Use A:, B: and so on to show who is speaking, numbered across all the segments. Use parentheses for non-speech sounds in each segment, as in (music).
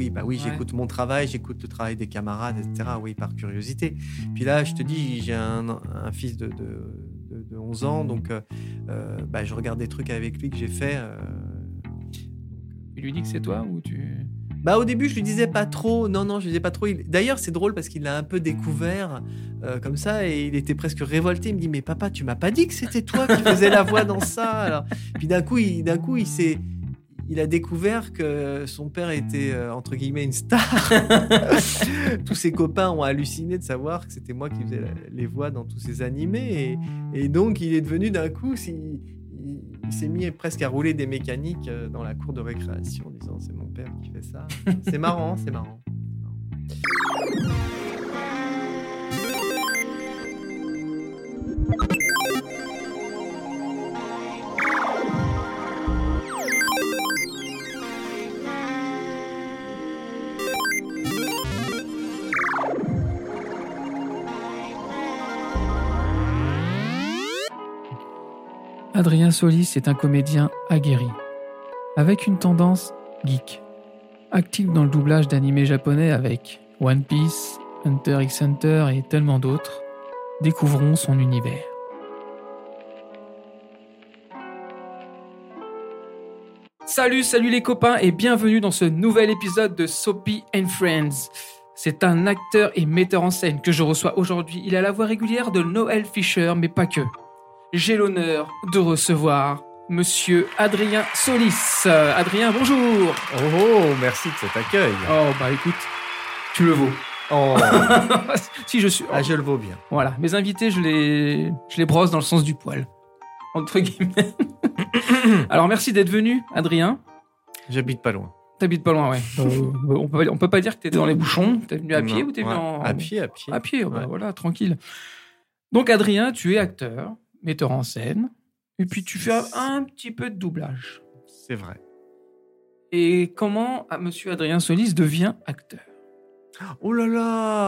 A: Oui, bah oui,
B: Ouais.
A: j'écoute mon travail, j'écoute le travail des camarades, etc. Oui, par curiosité. Puis là, je te dis, j'ai un, un fils de, de, de- de 11 ans, donc euh, euh, bah, je regarde des trucs avec lui que j'ai fait. euh,
B: Tu lui dis que c'est toi ou tu.
A: Bah au début je lui disais pas trop, non non je lui disais pas trop. Il- D'ailleurs c'est drôle parce qu'il l'a un peu découvert euh, comme ça et il était presque révolté. Il me dit mais papa tu m'as pas dit que c'était toi qui faisais la voix dans ça. Alors, puis d'un coup il d'un coup il s'est il a découvert que son père était euh, entre guillemets une star. (laughs) tous ses copains ont halluciné de savoir que c'était moi qui faisais la- les voix dans tous ces animés et, et donc il est devenu d'un coup si- il, il s'est mis presque à rouler des mécaniques euh, dans la cour de récréation en disant c'est mon père qui fait ça. C'est marrant, c'est marrant.
B: Adrien Solis est un comédien aguerri, avec une tendance geek. Actif dans le doublage d'animés japonais avec One Piece, Hunter x Hunter et tellement d'autres, découvrons son univers. Salut, salut les copains et bienvenue dans ce nouvel épisode de Soapy and Friends. C'est un acteur et metteur en scène que je reçois aujourd'hui. Il a la voix régulière de Noël Fisher, mais pas que j'ai l'honneur de recevoir Monsieur Adrien Solis. Euh, Adrien, bonjour.
A: Oh, merci de cet accueil.
B: Oh bah écoute, tu le vaux.
A: Oh, (laughs)
B: si je suis.
A: ah, je le vaux bien.
B: Voilà, mes invités, je les, je les brosse dans le sens du poil, entre guillemets. (coughs) Alors merci d'être venu, Adrien.
A: J'habite pas loin.
B: T'habites pas loin, ouais. (coughs) Euh, on peut on peut pas dire que t'étais dans les bouchons. T'es venu à pied ou t'es venu
A: ouais,
B: en
A: À pied, à pied.
B: À pied, bah
A: Ouais.
B: voilà, tranquille. Donc Adrien, tu es acteur, metteur en scène, et puis tu fais un petit peu de doublage.
A: C'est vrai.
B: Et comment ah, Monsieur Adrien Solis devient acteur?
A: Oh là là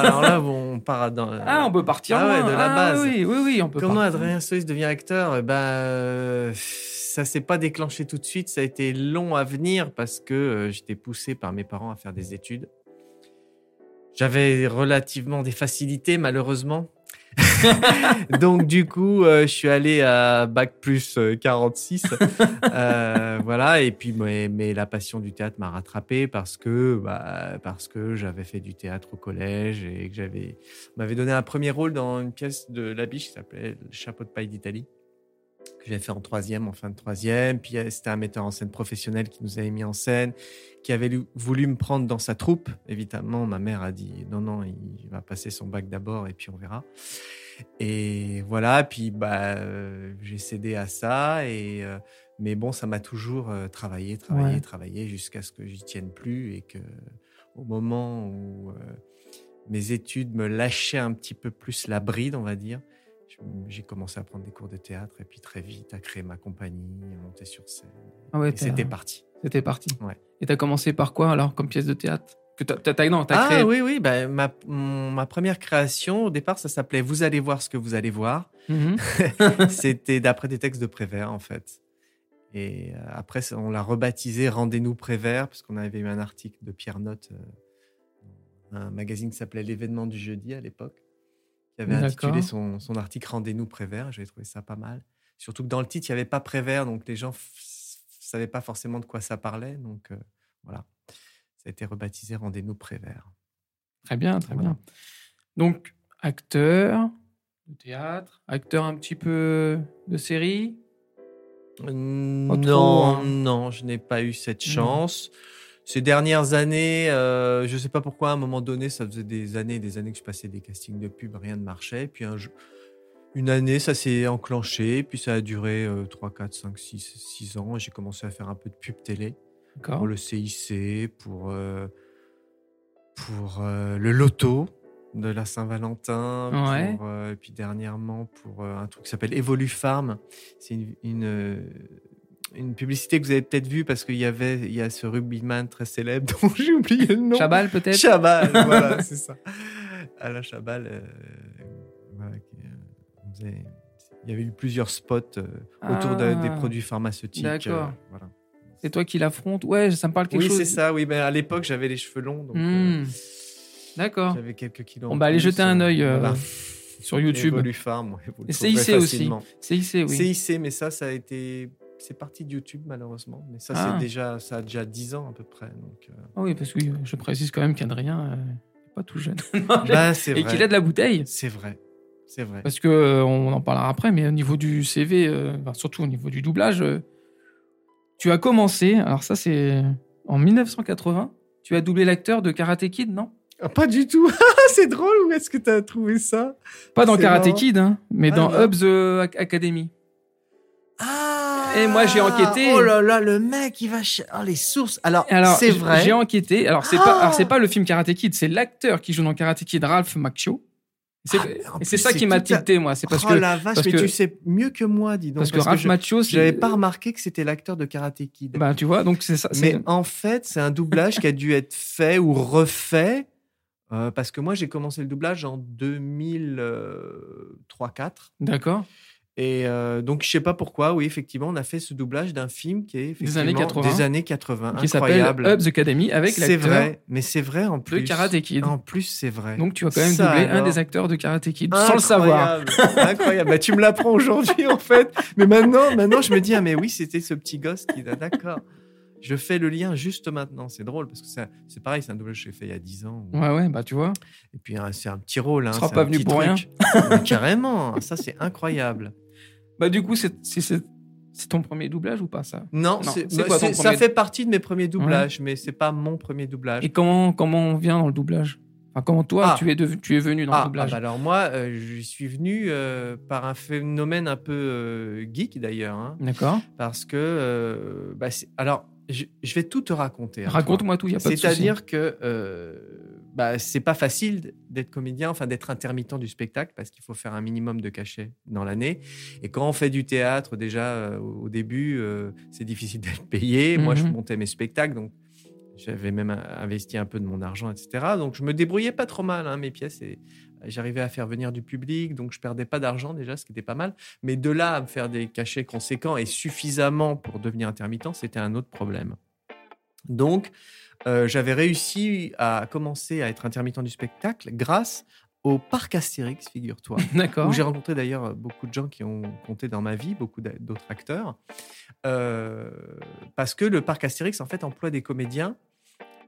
A: Alors là, bon, on part dans... (laughs)
B: Ah, on peut partir
A: Ah ouais, de la
B: Ah,
A: base.
B: Oui, oui, oui, on peut
A: Comment
B: partir.
A: Adrien Solis devient acteur? Ben, euh, ça s'est pas déclenché tout de suite. Ça a été long à venir parce que euh, j'étais poussé par mes parents à faire des études. J'avais relativement des facilités, malheureusement. (laughs) Donc, du coup, euh, je suis allé à Bac plus euh, 46. (laughs) Euh, voilà. Et puis, mais, mais la passion du théâtre m'a rattrapé parce que, bah, parce que j'avais fait du théâtre au collège et que j'avais m'avait donné un premier rôle dans une pièce de Labiche qui s'appelait chapeau de paille d'Italie, que j'avais fait en troisième, en fin de troisième. Puis c'était un metteur en scène professionnel qui nous avait mis en scène, qui avait lu- voulu me prendre dans sa troupe. Évidemment, ma mère a dit non, non, il va passer son bac d'abord et puis on verra. Et voilà, puis bah, euh, j'ai cédé à ça. Et, euh, mais bon, ça m'a toujours euh, travaillé, travaillé,
B: Ouais.
A: travaillé jusqu'à ce que j'y tienne plus et que au moment où mes études me lâchaient un petit peu plus la bride, on va dire, j'ai commencé à prendre des cours de théâtre et puis très vite à créer ma compagnie, à monter sur scène.
B: Ah ouais,
A: c'était parti.
B: C'était parti.
A: Ouais.
B: Et t'as commencé par quoi alors, comme pièce de théâtre? Que t'as, t'as- t'as- non, t'as
A: Ah
B: créé.
A: oui, oui, bah, ma, ma première création, au départ, ça s'appelait Vous allez voir ce que vous allez voir.
B: Mhm. (laughs)
A: C'était d'après des textes de Prévert, en fait. Et euh, après, on l'a rebaptisé Rendez-nous Prévert, parce qu'on avait eu un article de Pierre Note, euh, un magazine qui s'appelait L'événement du jeudi à l'époque, qui avait intitulé son, son article Rendez-nous Prévert. J'avais trouvé ça pas mal. Surtout que dans le titre, il n'y avait pas Prévert, donc les gens ne savaient pas forcément de quoi ça parlait. Donc euh, voilà, ça a été rebaptisé Rendez-nous Prévert.
B: Très bien, très
A: Voilà.
B: bien. Donc, acteur de théâtre, acteur un petit peu de série?
A: non,
B: hein.
A: non, je n'ai pas eu cette chance. Ces dernières années, euh, je ne sais pas pourquoi, à un moment donné, ça faisait des années et des années que je passais des castings de pub, rien ne marchait. Puis un une année, ça s'est enclenché, puis ça a duré euh, 3, 4, 5, 6, 6 ans. J'ai commencé à faire un peu de pub télé pour le CIC, pour, euh, pour euh, le loto de la Saint-Valentin,
B: Ouais.
A: pour, et puis dernièrement pour un truc qui s'appelle Evolu Farm. C'est une, une, une publicité que vous avez peut-être vue parce qu'il y avait il y a ce rugbyman très célèbre (laughs) dont j'ai oublié le nom.
B: Chabal peut-être
A: Chabal, (laughs) voilà, c'est ça. Alain Chabal, euh, voilà, qui, euh, il y avait eu plusieurs spots euh, autour de-
B: Ah,
A: des produits pharmaceutiques.
B: d'accord.
A: voilà.
B: C'est toi qui l'affrontes. Ouais, ça me parle quelque
A: Oui,
B: chose.
A: c'est ça. Oui, mais à l'époque, j'avais les cheveux longs, donc euh,
B: D'accord.
A: j'avais quelques kilos.
B: On va aller
A: plus,
B: jeter un œil
A: voilà.
B: sur YouTube.
A: Evolufarm, ouais, vous le
B: Et CIC aussi. CIC, oui.
A: CIC, mais ça, ça a été. C'est parti de YouTube, malheureusement. Mais ça,
B: Ah.
A: c'est déjà, ça a déjà 10 ans à peu près. Donc, euh,
B: Ah oui, parce que oui, je précise quand même qu'Adrien euh, n'est pas tout jeune. (laughs) Non,
A: bah, c'est
B: et
A: vrai.
B: qu'il a de la bouteille.
A: C'est vrai. C'est vrai.
B: Parce que euh, on en parlera après, mais au niveau du CV, euh, enfin, surtout au niveau du doublage, euh, tu as commencé. Alors ça, c'est en 1980. Tu as doublé l'acteur de Karate Kid, non?
A: Ah, pas du tout. (laughs) c'est drôle. Où est-ce que tu as trouvé ça?
B: Pas dans
A: C'est
B: Karate
A: marrant.
B: Kid, hein, mais
A: Ah,
B: dans. Hubs euh, Ac- Academy. Et moi, j'ai enquêté.
A: Oh là là, le mec, il va. ch- Oh, les sources. Alors,
B: Alors,
A: c'est vrai.
B: J'ai enquêté. Alors, c'est
A: Ah
B: pas, c'est pas le film Karate Kid, c'est l'acteur qui joue dans Karate Kid, Ralph Macchio. C'est
A: Ah,
B: ça qui m'a tilté, moi. C'est parce
A: oh
B: que,
A: la vache,
B: parce
A: mais
B: que-
A: tu sais mieux que moi, dis donc.
B: parce que Ralph Macchio,
A: J'avais pas remarqué que c'était l'acteur de Karate Kid.
B: Bah, tu vois, donc c'est ça.
A: Mais en fait, c'est un doublage qui a dû être fait ou refait. euh, parce que moi, j'ai commencé le doublage en 2003-4.
B: D'accord.
A: Et euh, donc, je sais pas pourquoi, oui, effectivement, on a fait ce doublage d'un film qui est effectivement
B: années 80.
A: des années 80.
B: Qui s'appelle. Hubs Academy avec
A: C'est
B: l'acteur
A: vrai, mais c'est vrai en
B: de
A: plus.
B: Karate Kid.
A: En plus, c'est vrai.
B: Donc, tu as quand même
A: Ça
B: doublé un des acteurs de Karate Kid sans le savoir.
A: Incroyable. Incroyable. Bah, tu me l'apprends aujourd'hui, en fait. Mais maintenant, maintenant, je me dis, ah, mais oui, c'était ce petit gosse qui. ah, D'accord. Je fais le lien juste maintenant. C'est drôle parce que c'est- c'est pareil, c'est un doublage que j'ai fait il y a 10 ans.
B: Ouais, ouais, bah, tu vois.
A: Et puis, hein, c'est un petit rôle. Hein,
B: Tu seras
A: c'est
B: pas venu pour
A: truc. Mais carrément. Ça, c'est incroyable.
B: Bah, du coup, c'est ton premier doublage ou pas, ça?
A: Non,
B: Non,
A: c'est-
B: c'est
A: bah, ça fait partie de mes premiers doublages, mais c'est pas mon premier doublage.
B: Et comment, comment on vient dans le doublage? Enfin, comment toi,
A: Ah.
B: tu, es dev- tu es venu dans
A: Ah,
B: le
A: ah
B: doublage?
A: bah alors moi, euh, je suis venu euh, par un phénomène un peu euh, geek d'ailleurs, hein,
B: D'accord.
A: parce que bah, alors je, je vais tout te raconter. hein,
B: Raconte-moi tout, il n'y a pas de souci.
A: C'est-à-dire que bah, c'est pas facile d'être comédien, enfin d'être intermittent du spectacle, parce qu'il faut faire un minimum de cachets dans l'année. Et quand on fait du théâtre, déjà euh, au début, euh, c'est difficile d'être payé. Moi, je
B: Mhm.
A: montais mes spectacles, donc j'avais même investi un peu de mon argent, etc. Donc je me débrouillais pas trop mal, hein, mes pièces. Et j'arrivais à faire venir du public, donc je perdais pas d'argent déjà, ce qui était pas mal. Mais de là à me faire des cachets conséquents et suffisamment pour devenir intermittent, c'était un autre problème. Donc euh, j'avais réussi à commencer à être intermittent du spectacle grâce au parc Astérix, figure-toi (laughs)
B: D'accord.
A: où j'ai rencontré d'ailleurs beaucoup de gens qui ont compté dans ma vie, beaucoup d'a- d'autres acteurs, Euh, parce que le parc Astérix en fait emploie des comédiens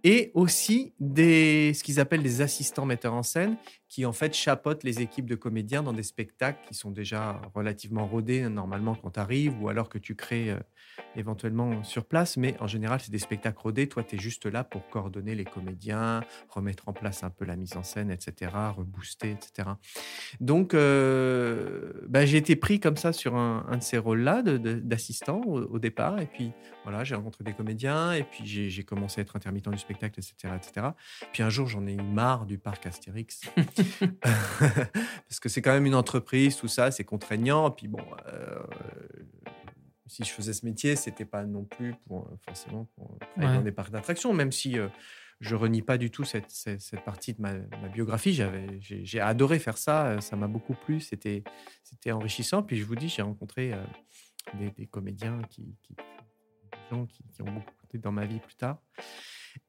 A: et aussi des ce qu'ils appellent des assistants metteurs en scène qui en fait chapeautent les équipes de comédiens dans des spectacles qui sont déjà relativement rodés normalement quand tu arrives ou alors que tu crées euh, éventuellement sur place mais en général c'est des spectacles rodés toi tu es juste là pour coordonner les comédiens remettre en place un peu la mise en scène etc rebooster etc donc, euh, bah, j'ai été pris comme ça sur un, de ces rôles-là d'assistant au, au départ. Et puis, voilà, j'ai rencontré des comédiens. Et puis, j'ai commencé à être intermittent du spectacle, etc. etc. Puis, un jour, j'en ai eu marre du parc Astérix. (laughs) (laughs) Parce que c'est quand même une entreprise, tout ça, c'est contraignant. Puis, bon, euh, si je faisais ce métier, c'était pas non plus pour, euh, forcément pour
B: Ouais.
A: dans des parcs d'attractions, même si. euh, je renie pas du tout cette, cette, cette partie de ma, ma biographie. J'avais, j'ai, j'ai adoré faire ça. euh, Ça m'a beaucoup plu. C'était, c'était enrichissant. Puis je vous dis, j'ai rencontré euh, des, des comédiens qui, qui, des gens qui, qui ont beaucoup compté dans ma vie plus tard.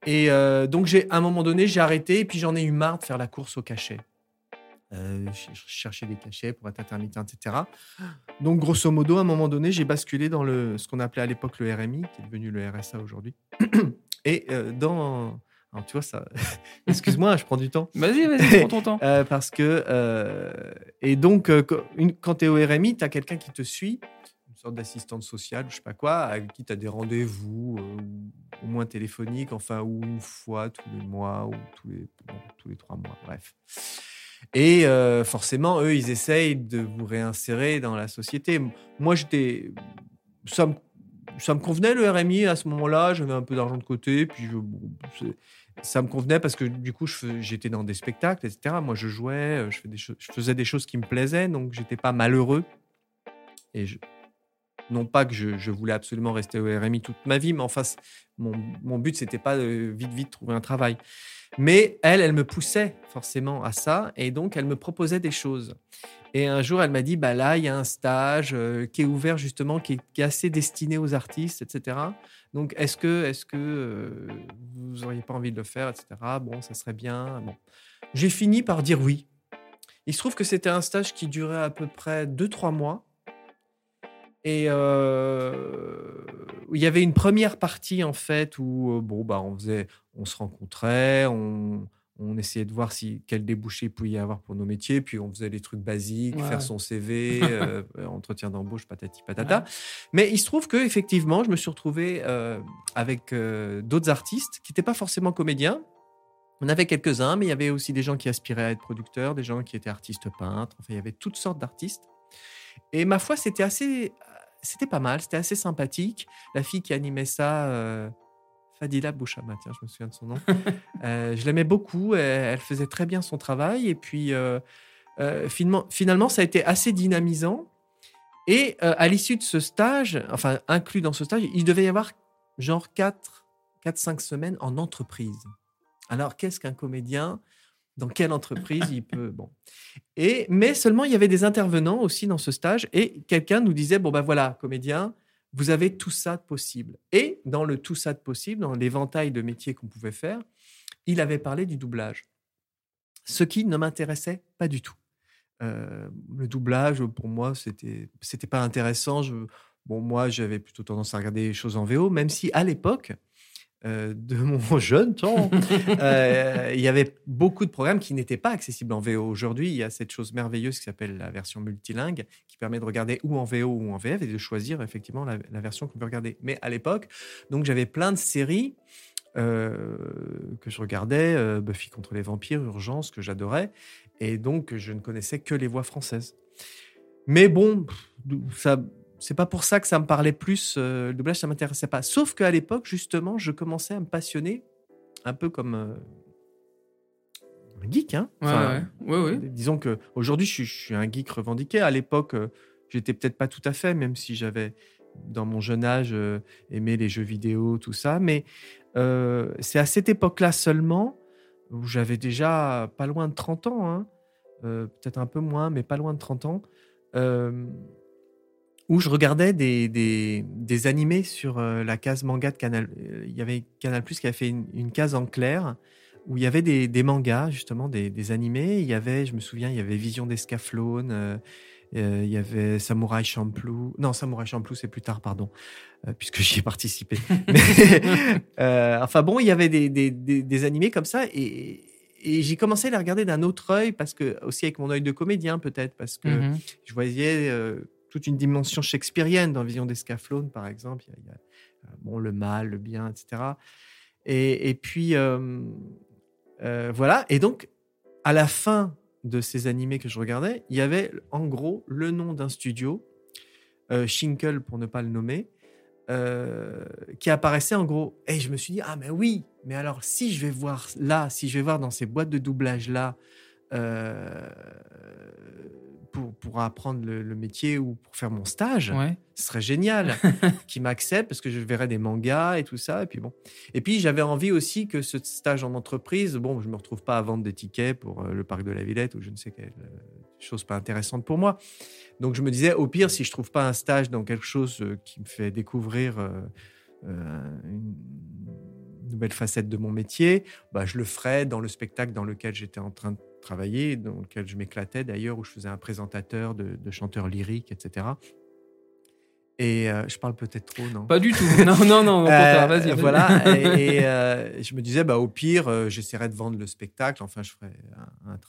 A: Et euh, donc, j'ai, à un moment donné, j'ai arrêté. Et puis, j'en ai eu marre de faire la course au cachet. Euh, je cherchais des cachets pour être intermittent, etc. Donc, grosso modo, à un moment donné, j'ai basculé dans le, ce qu'on appelait à l'époque le RMI, qui est devenu le RSA aujourd'hui. (clears throat) Et euh, dans. Alors, tu vois, ça. (laughs) Excuse-moi, je prends du temps.
B: Vas-y, vas-y, (laughs) prends ton temps.
A: Euh, parce que. et donc, quand- une- quand tu es au RMI, tu as quelqu'un qui te suit, sorte d'assistante sociale, je sais pas quoi, avec qui tu as des rendez-vous, euh, ou au moins téléphoniques, enfin, ou une fois tous les mois, ou tous les, tous les trois mois, bref. Et euh, forcément, eux, ils essayent de vous réinsérer dans la société. Moi, j'étais. Ça me, ça me convenait le RMI à ce moment-là, j'avais un peu d'argent de côté, puis ça me convenait parce que du coup, j'étais dans des spectacles, etc. Moi, je jouais, euh, je, je faisais des choses qui me plaisaient, donc j'étais pas malheureux. Et je, Non pas que je, voulais absolument rester au RMI toute ma vie, mais enfin, c- mon, mon but, c'était pas de vite, vite trouver un travail. Mais elle, elle me poussait forcément à ça, et donc elle me proposait des choses. Et un jour, elle m'a dit, bah là, il y a un stage euh, qui est ouvert justement, qui est, qui est assez destiné aux artistes, etc. Donc, est-ce que, est-ce que euh, vous n'auriez pas envie de le faire, etc. Bon, ça serait bien. Bon, j'ai fini par dire oui. Il se trouve que c'était un stage qui durait à peu près 2-3 mois. Et euh, il y avait une première partie en fait où euh, bon bah on faisait, on se rencontrait, on, on essayait de voir si quel débouché il pouvait y avoir pour nos métiers, puis on faisait les trucs basiques,
B: Ouais.
A: faire son CV, (laughs) euh, entretien d'embauche, patati patata. Mais il se trouve que effectivement, je me suis retrouvé euh, avec euh, d'autres artistes qui n'étaient pas forcément comédiens. On avait quelques-uns, mais il y avait aussi des gens qui aspiraient à être producteurs, des gens qui étaient artistes peintres. Enfin, il y avait toutes sortes d'artistes. Et ma foi, c'était assez, c'était pas mal, c'était assez sympathique. La fille qui animait ça, euh, Fadila Bouchama, tiens, je me souviens de son nom. (laughs) Euh, je l'aimais beaucoup, elle, faisait très bien son travail. Et puis, euh, euh, finalement, finalement, ça a été assez dynamisant. Et à l'issue de ce stage, enfin, inclus dans ce stage, il devait y avoir genre 4, 4-5 semaines en entreprise. Alors, qu'est-ce qu'un comédien Dans quelle entreprise il peut Bon. Et, mais seulement, il y avait des intervenants aussi dans ce stage et quelqu'un nous disait Bon, ben voilà, comédien, vous avez tout ça de possible. Et dans le tout ça de possible, dans l'éventail de métiers qu'on pouvait faire, il avait parlé du doublage. Ce qui ne m'intéressait pas du tout. Euh, le doublage, pour moi, c'était c'était pas intéressant. Bon, moi, j'avais plutôt tendance à regarder les choses en VO, même si à l'époque euh, de (laughs) mon jeune temps, euh, il y avait beaucoup de programmes qui n'étaient pas accessibles en VO. Aujourd'hui, il y a cette chose merveilleuse qui s'appelle la version multilingue, qui permet de regarder ou en VO ou en VF et de choisir effectivement la, version qu'on veut regarder. Mais à l'époque, donc j'avais plein de séries euh, que je regardais, Buffy contre les vampires, Urgence, que j'adorais, et donc je ne connaissais que les voix françaises. Mais bon, ça, c'est pas pour ça que ça me parlait plus. euh, le doublage, ça m'intéressait pas. Sauf qu'à l'époque, justement, je commençais à me passionner, un peu comme euh, un geek, hein.
B: Ouais,
A: Enfin,
B: ouais, ouais, ouais.
A: Disons que aujourd'hui, je, suis- je suis un geek revendiqué. À l'époque, euh, j'étais peut-être pas tout à fait, même si j'avais dans mon jeune âge euh, aimé les jeux vidéo, tout ça. Mais euh, c'est à cette époque-là seulement où j'avais déjà pas loin de 30 ans, hein, euh, peut-être un peu moins, mais pas loin de 30 ans, euh, où je regardais des, des, des animés sur euh, la case manga de Canal. euh, Il y avait Canal Plus qui avait fait une, une case en clair où il y avait des, des mangas, justement, des, des animés. Il y avait, je me souviens, il y avait Vision d'Escaflowne, euh, euh, il y avait Samurai Champloo. Non, Samurai Champloo, c'est plus tard, pardon, euh, puisque j'y ai participé. (laughs) Mais, euh, enfin bon, il y avait des, des, animés comme ça et, et j'ai commencé à les regarder d'un autre œil, parce que, aussi avec mon œil de comédien peut-être, parce que
B: Mhm.
A: je voyais toute une dimension shakespearienne dans Vision d'Escaflowne, par exemple. Il euh, bon, le mal, le bien, etc. Et, puis, euh, euh, voilà. Et donc, à la fin de ces animés que je regardais, il y avait en gros le nom d'un studio, euh, Shinkel pour ne pas le nommer, qui apparaissait en gros. Et je me suis dit, ah, mais oui, mais alors si je vais voir là, si je vais voir dans ces boîtes de doublage là, pour, pour apprendre le, le métier ou pour faire mon stage,
B: Ouais.
A: ce serait génial (laughs) qu'ils m'acceptent parce que je verrais des mangas et tout ça. Et puis bon. Et puis j'avais envie aussi que ce stage en entreprise, bon, je me retrouve pas à vendre des tickets pour euh, le parc de la Villette ou je ne sais quelle euh, chose pas intéressante pour moi. Donc je me disais, au pire, si je trouve pas un stage dans quelque chose euh, qui me fait découvrir euh, euh, une nouvelle facette de mon métier, bah, je le ferais dans le spectacle dans lequel j'étais en train de travailler, dans lequel je m'éclatais d'ailleurs, où je faisais un présentateur de, de chanteurs lyriques, etc. Et euh, je parle peut-être trop, non?
B: Pas du tout. Non, non, non.
A: euh,
B: vas-y.
A: voilà. (laughs) Et, et, euh, je me disais, bah, au pire, j'essaierai de vendre le spectacle. Enfin, je ferai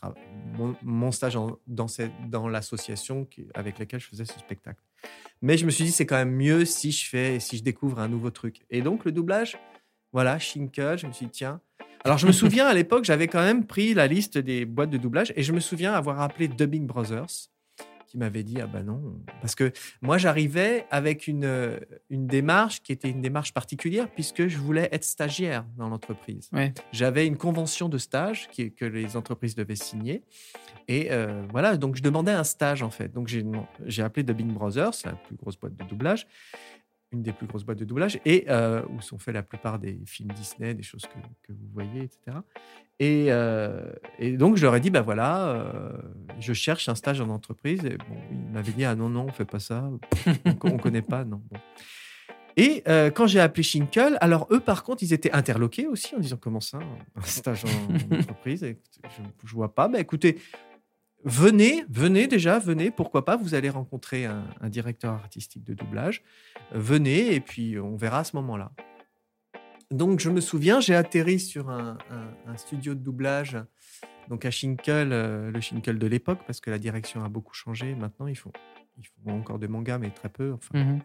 A: un, mon, mon stage en- dans, cette- dans l'association avec laquelle je faisais ce spectacle. Mais je me suis dit, c'est quand même mieux si je fais, si je découvre un nouveau truc. Et donc, le doublage, voilà, Shinkel, je me suis dit, tiens. Alors, je me souviens à l'époque, j'avais quand même pris la liste des boîtes de doublage et je me souviens avoir appelé Dubbing Brothers qui m'avait dit ah bah non parce que moi j'arrivais avec une euh, une démarche qui était une démarche particulière puisque je voulais être stagiaire dans l'entreprise.
B: Ouais.
A: J'avais une convention de stage qui, que les entreprises devaient signer et euh, voilà donc je demandais un stage en fait donc j'ai j'ai appelé Dubbing Brothers la plus grosse boîte de doublage une des plus grosses boîtes de doublage et euh, où sont faits la plupart des films Disney, des choses que, que vous voyez, etc. Et, euh, et, donc je leur ai dit, bah voilà, euh, je cherche un stage en entreprise. Et bon, ils m'avaient dit, ah non, non, on fait pas ça, on, ne connaît pas, non. Et quand j'ai appelé Shinkel, alors eux, par contre, ils étaient interloqués aussi en disant, comment ça, un stage en entreprise? Et Je ne vois pas. Bah écoutez, venez, venez déjà, venez, pourquoi pas, vous allez rencontrer un, un directeur artistique de doublage. venez et puis on verra à ce moment-là. Donc je me souviens, j'ai atterri sur un, un, un, studio de doublage, donc à Shinkel, euh, le Shinkel de l'époque, parce que la direction a beaucoup changé. Maintenant, ils font, ils font encore des mangas, mais très peu. Enfin.
B: Mhm.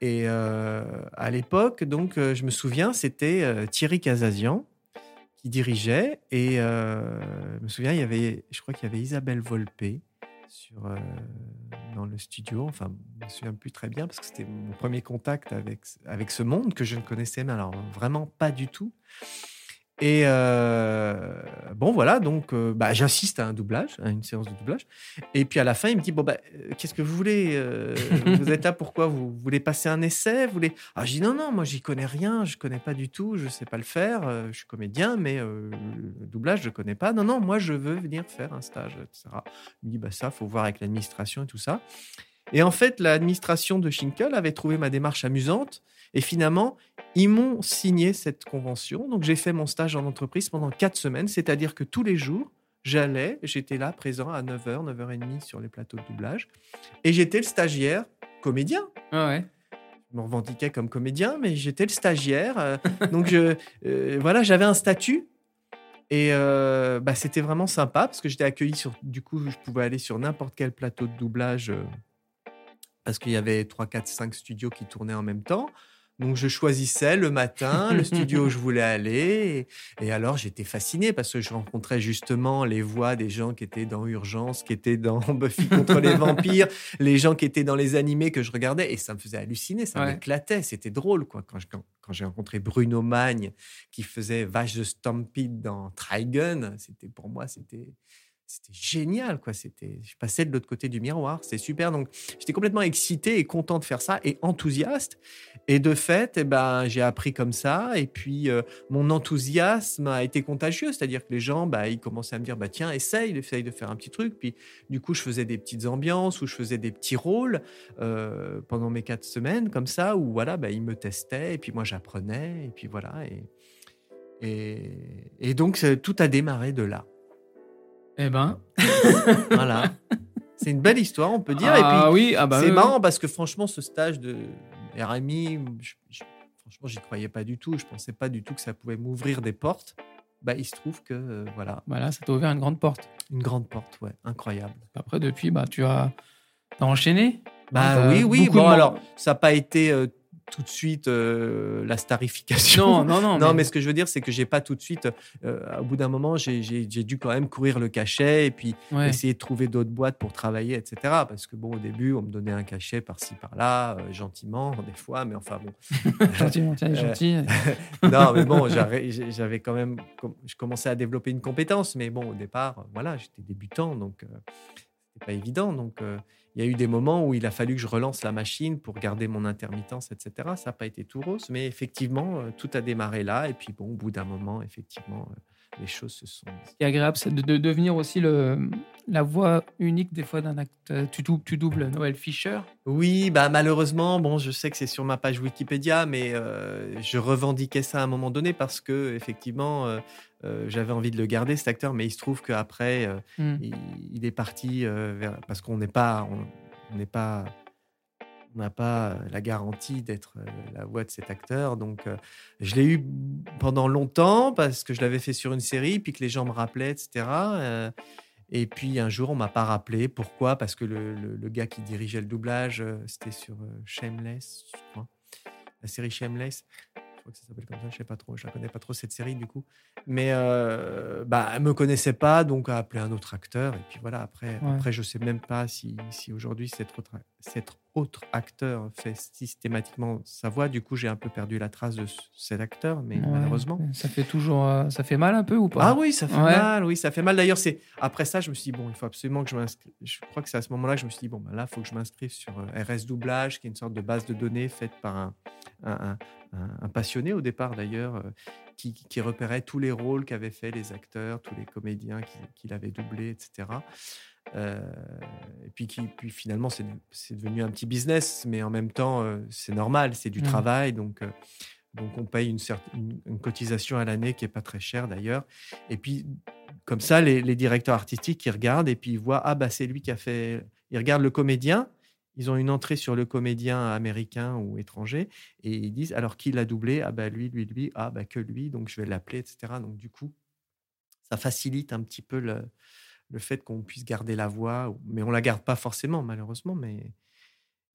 A: Et euh, à l'époque, donc, euh, je me souviens, c'était euh, Thierry Casazian dirigeait. Et euh, je me souviens, il y avait, je crois qu'il y avait Isabelle Volpe sur, euh, dans le studio. Enfin, je me souviens plus très bien parce que c'était mon premier contact avec, avec ce monde que je ne connaissais mais alors vraiment pas du tout. Et euh, bon, voilà, donc euh, bah, j'assiste à un doublage, à une séance de doublage. Et puis à la fin, il me dit Bon, bah, euh, qu'est-ce que vous voulez euh, Vous êtes là pourquoi Vous voulez passer un essai vous voulez... Ah, je dis Non, non, moi, j'y connais rien, je connais pas du tout, je sais pas le faire. je suis comédien, mais le doublage, je connais pas. Non, non, moi, je veux venir faire un stage, etc. Il me dit Bah, ça, faut voir avec l'administration et tout ça. Et en fait, l'administration de Schinkel avait trouvé ma démarche amusante. Et finalement, ils m'ont signé cette convention. Donc, j'ai fait mon stage en entreprise pendant quatre semaines. C'est-à-dire que tous les jours, j'allais, j'étais là, présent à 9h, 9h30 sur les plateaux de doublage. Et j'étais le stagiaire comédien.
B: Ah ouais.
A: Je me revendiquais comme comédien, mais j'étais le stagiaire. euh, (laughs) donc, je, euh, voilà, j'avais un statut. Et euh, bah, c'était vraiment sympa parce que j'étais accueilli sur. Du coup, je pouvais aller sur n'importe quel plateau de doublage parce qu'il y avait 3, 4, 5 studios qui tournaient en même temps. Donc je choisissais le matin le (laughs) studio où je voulais aller. Et, et alors j'étais fasciné parce que je rencontrais justement les voix des gens qui étaient dans Urgence, qui étaient dans (laughs) Buffy contre les vampires, les gens qui étaient dans les animés que je regardais. Et ça me faisait halluciner, ça
B: Ouais.
A: m'éclatait. C'était drôle quoi. Quand, je- quand, quand j'ai rencontré Bruno Magne qui faisait Vache de Stampede dans Trigun, c'était pour moi, c'était c'était génial quoi c'était je passais de l'autre côté du miroir c'est super. Donc j'étais complètement excité et content de faire ça et enthousiaste. Et de fait eh ben j'ai appris comme ça et puis euh, mon enthousiasme a été contagieux. C'est-à-dire que les gens bah ils commençaient à me dire bah tiens essaye essaye de faire un petit truc. Puis du coup je faisais des petites ambiances ou je faisais des petits rôles euh, pendant mes quatre semaines comme ça où voilà bah, ils me testaient et puis moi j'apprenais et puis voilà et et, et donc tout a démarré de là
B: Eh ben. (laughs)
A: voilà. C'est une belle histoire, on peut dire.
B: ah
A: et puis,
B: oui, ah bah
A: c'est
B: oui, oui.
A: marrant parce que franchement, ce stage de RMI, je, je- franchement, j'y croyais pas du tout. Je pensais pas du tout que ça pouvait m'ouvrir des portes. Bah, il se trouve que, euh, voilà,
B: Voilà, ça t'a ouvert une grande porte.
A: une grande porte, ouais, incroyable.
B: Après, depuis, bah, tu as, t'as enchaîné.
A: Bah oui, oui. Bon, alors, ça n'a pas été euh, tout de suite euh, la starification.
B: Non, non, non. (laughs)
A: Non, mais... ce que je veux dire, c'est que j'ai pas tout de suite. euh, au bout d'un moment, j'ai dû quand même courir le cachet et puis
B: Ouais.
A: essayer de trouver d'autres boîtes pour travailler, etc. Parce que bon, au début, on me donnait un cachet par-ci par-là, euh, gentiment des fois, mais enfin bon. (laughs)
B: gentil,
A: Euh,
B: gentil. (laughs)
A: non, mais bon, j'avais quand même, je commençais à développer une compétence, mais bon, au départ, voilà, j'étais débutant, donc c'était pas évident. Donc, il y a eu des moments où il a fallu que je relance la machine pour garder mon intermittence, etc. Ça n'a pas été tout rose, mais effectivement, euh, tout a démarré là. Et puis, bon, au bout d'un moment, effectivement, euh, les choses se sont.
B: Ce qui est agréable, c'est de, de devenir aussi le, la voix unique des fois d'un acteur. Tu, dou- tu doubles Noël Fischer.
A: Oui, bah malheureusement, bon, je sais que c'est sur ma page Wikipédia, mais euh, je revendiquais ça à un moment donné parce que effectivement, euh, euh, j'avais envie de le garder cet acteur, mais il se trouve qu'après, euh,
B: Hmm.
A: il, il est parti euh, vers parce qu'on n'est pas, on on n'est pas, on n'a pas la garantie d'être euh, la voix de cet acteur, donc euh, je l'ai eu pendant longtemps parce que je l'avais fait sur une série, puis que les gens me rappelaient, etc. euh, et puis un jour, on m'a pas rappelé. Pourquoi? Parce que le, le- le gars qui dirigeait le doublage, euh, c'était sur euh, Shameless, je crois. La série Shameless. crois que ça s'appelle comme ça, je sais pas trop, je la connais pas trop cette série du coup. Mais euh, bah, elle me connaissait pas, donc a appelé un autre acteur. Et puis voilà, après,
B: Ouais.
A: après je sais même pas si, si aujourd'hui cet autre, cet autre acteur fait systématiquement sa voix. Du coup, j'ai un peu perdu la trace de ce- cet acteur, mais
B: Ouais.
A: malheureusement.
B: Ça fait toujours. euh, ça fait mal un peu ou pas?
A: Ah oui, ça fait
B: Ouais.
A: mal, oui, ça fait mal. D'ailleurs, c'est après ça, je me suis dit bon, il faut absolument que je m'inscrive. Je crois que c'est à ce moment-là que je me suis dit bon, ben là, il faut que je m'inscrive sur euh, RS Doublage, qui est une sorte de base de données faite par un, un, un- un- un passionné au départ d'ailleurs, euh, qui, qui repérait tous les rôles qu'avaient fait les acteurs, tous les comédiens qui, qui l'avaient doublé, etc. Euh, et puis, qui, puis finalement, c'est devenu un petit business, mais en même temps, euh, c'est normal, c'est du
B: Mhm.
A: travail, donc. euh, donc on paye une, cer- une- cotisation à l'année qui est pas très chère d'ailleurs. Et puis comme ça, les, les directeurs artistiques ils regardent et puis ils voient ah bah c'est lui qui a fait. Ils regardent le comédien. Ils ont une entrée sur le comédien américain ou étranger et ils disent alors qui l'a doublé? Ah bah lui lui lui ah bah que lui donc je vais l'appeler etc. Donc du coup ça facilite un petit peu le, le fait qu'on puisse garder la voix, mais on la garde pas forcément malheureusement mais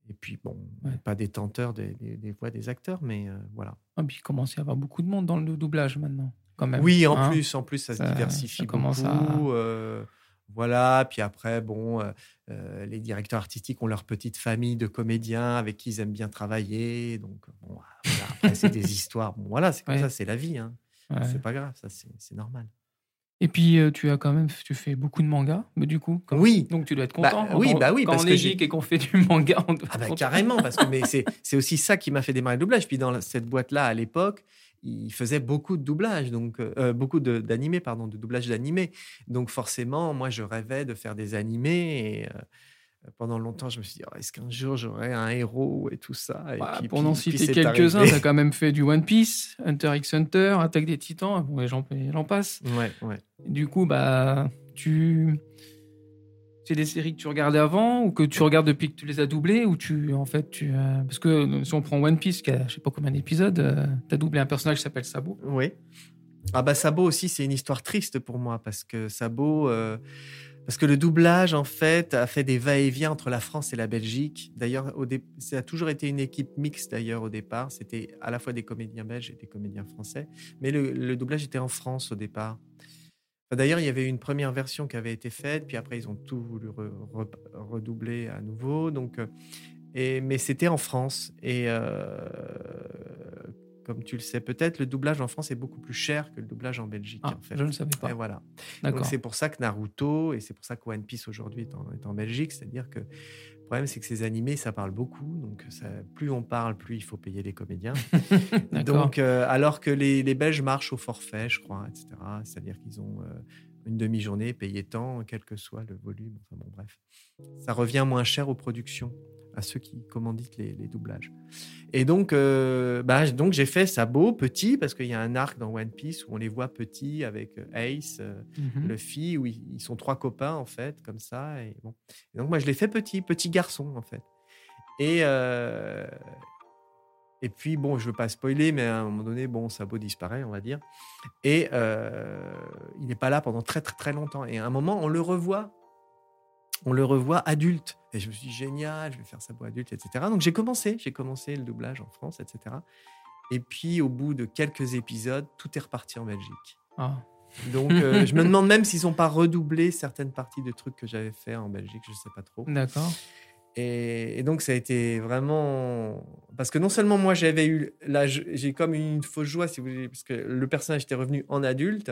A: et puis bon
B: Ouais.
A: pas détenteur des, des- des voix des acteurs mais euh, voilà.
B: Ah, puis il commence à y avoir beaucoup de monde dans le doublage maintenant, quand même.
A: Oui, en
B: hein.
A: plus, en plus, ça, se diversifie
B: ça commence
A: beaucoup. euh, voilà, puis après, bon, euh, les directeurs artistiques ont leur petite famille de comédiens avec qui ils aiment bien travailler. Donc, bon, voilà, après, c'est des (laughs) histoires. Bon, voilà, c'est comme
B: Ouais.
A: ça, c'est la vie. Hein.
B: Ouais.
A: C'est pas grave, ça, c'est normal.
B: Et puis, euh, tu as quand même tu fais beaucoup de mangas, mais du coup.
A: Oui.
B: Donc, tu dois être
A: Bah,
B: content. quand
A: oui,
B: on-
A: bah oui,
B: Quand
A: parce
B: on est geek et qu'on fait du manga, on doit
A: Ah bah, carrément, parce que mais c'est (laughs) c'est aussi ça qui m'a fait démarrer le doublage. Puis dans cette boîte-là, à l'époque, il faisait beaucoup de doublage, donc euh, euh, beaucoup de- d'animés, pardon, de doublage d'animés. Donc forcément, moi, je rêvais de faire des animés. Et euh, pendant longtemps, je me suis dit, Oh, est-ce qu'un jour j'aurai un héros et tout ça? Et
B: Bah,
A: puis-
B: pour n'en citer quelques-uns, tu as (laughs) quand même fait du One Piece, Hunter x Hunter, Attaque des Titans, bon, et j'en passe.
A: Ouais, ouais.
B: Du coup, bah, tu. C'est des séries que tu regardais avant ou que tu regardes depuis que tu les as doublées ou tu en fait tu euh, parce que euh, si on prend One Piece qui a je sais pas combien d'épisodes tu as doublé un personnage qui s'appelle Sabo
A: Oui. Ah bah Sabo aussi, c'est une histoire triste pour moi parce que Sabo, euh, parce que le doublage en fait a fait des va-et-vient entre la France et la Belgique. D'ailleurs, ça a toujours été une équipe mixte d'ailleurs au départ. C'était à la fois des comédiens belges et des comédiens français, mais le, doublage était en France au départ. D'ailleurs, il y avait une première version qui avait été faite, puis après ils ont tout voulu re- re- redoubler à nouveau. Donc, euh, mais c'était en France et euh, comme tu le sais peut-être, le doublage en France est beaucoup plus cher que le doublage en Belgique.
B: ah,
A: en fait.
B: je ne savais
A: Et
B: pas
A: voilà. Donc c'est pour ça que Naruto et c'est pour ça que One Piece aujourd'hui est en, est en Belgique. C'est-à-dire que le problème, c'est que ces animés, ça parle beaucoup. Donc ça, plus on parle, plus il faut payer les comédiens. (laughs) donc euh, alors que les, les Belges marchent au forfait, je crois, etc. C'est-à-dire qu'ils ont euh, une demi-journée payée tant, quel que soit le volume. Enfin bon, bref. Ça revient moins cher aux productions, à ceux qui commanditent les, les doublages. Et donc, euh, bah, donc j'ai fait Sabo petit parce qu'il y a un arc dans One Piece où on les voit petits avec euh, Ace, euh, le fille, où ils, ils sont trois copains en fait, comme ça. Et, bon. Et donc moi je l'ai fait petit, petit garçon en fait. Et euh, et puis bon, je veux pas spoiler, mais à un moment donné, bon, Sabo disparaît, on va dire. Et il n'est pas là pendant très très très longtemps. Et à un moment, on le revoit. On le revoit adulte. Et je me suis dit, génial, je vais faire Sabo adulte, etc. Donc j'ai commencé, j'ai commencé le doublage en France, etc. Et puis au bout de quelques épisodes, tout est reparti en Belgique.
B: Ah.
A: Donc, euh, (laughs) je me demande même s'ils n'ont pas redoublé certaines parties de trucs que j'avais fait en Belgique, je ne sais pas trop.
B: d'accord
A: Et, et donc, ça a été vraiment. Parce que non seulement moi, j'avais eu. Là, j'ai comme une fausse joie, si vous voulez, parce que le personnage était revenu en adulte.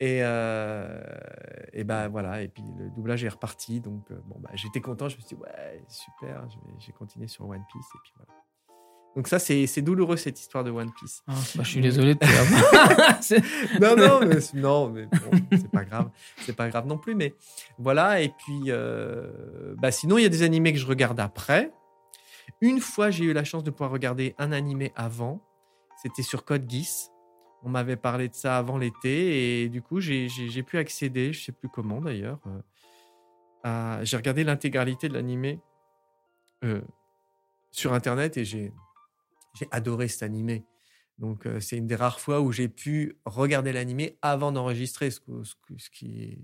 A: Et, euh, et ben voilà, et puis le doublage est reparti. Donc, euh, bon, bah, j'étais content, je me suis dit, ouais, super, j'ai continué sur One Piece. Et puis voilà. Donc, ça, c'est douloureux, cette histoire de One Piece.
B: Ah, bah, je suis désolé de te (laughs) (laughs)
A: non, non, (laughs) mais, non, mais bon, c'est pas grave. C'est pas grave non plus. Mais voilà. Et puis, euh, bah, sinon, il y a des animés que je regarde après. Une fois, j'ai eu la chance de pouvoir regarder un animé avant. C'était sur Code Geass. On m'avait parlé de ça avant l'été. Et du coup, j'ai pu accéder, je sais plus comment d'ailleurs. euh, J'ai regardé l'intégralité de l'animé euh, sur Internet et j'ai adoré cet animé. Donc, euh, c'est une des rares fois où j'ai pu regarder l'animé avant d'enregistrer, ce, qui est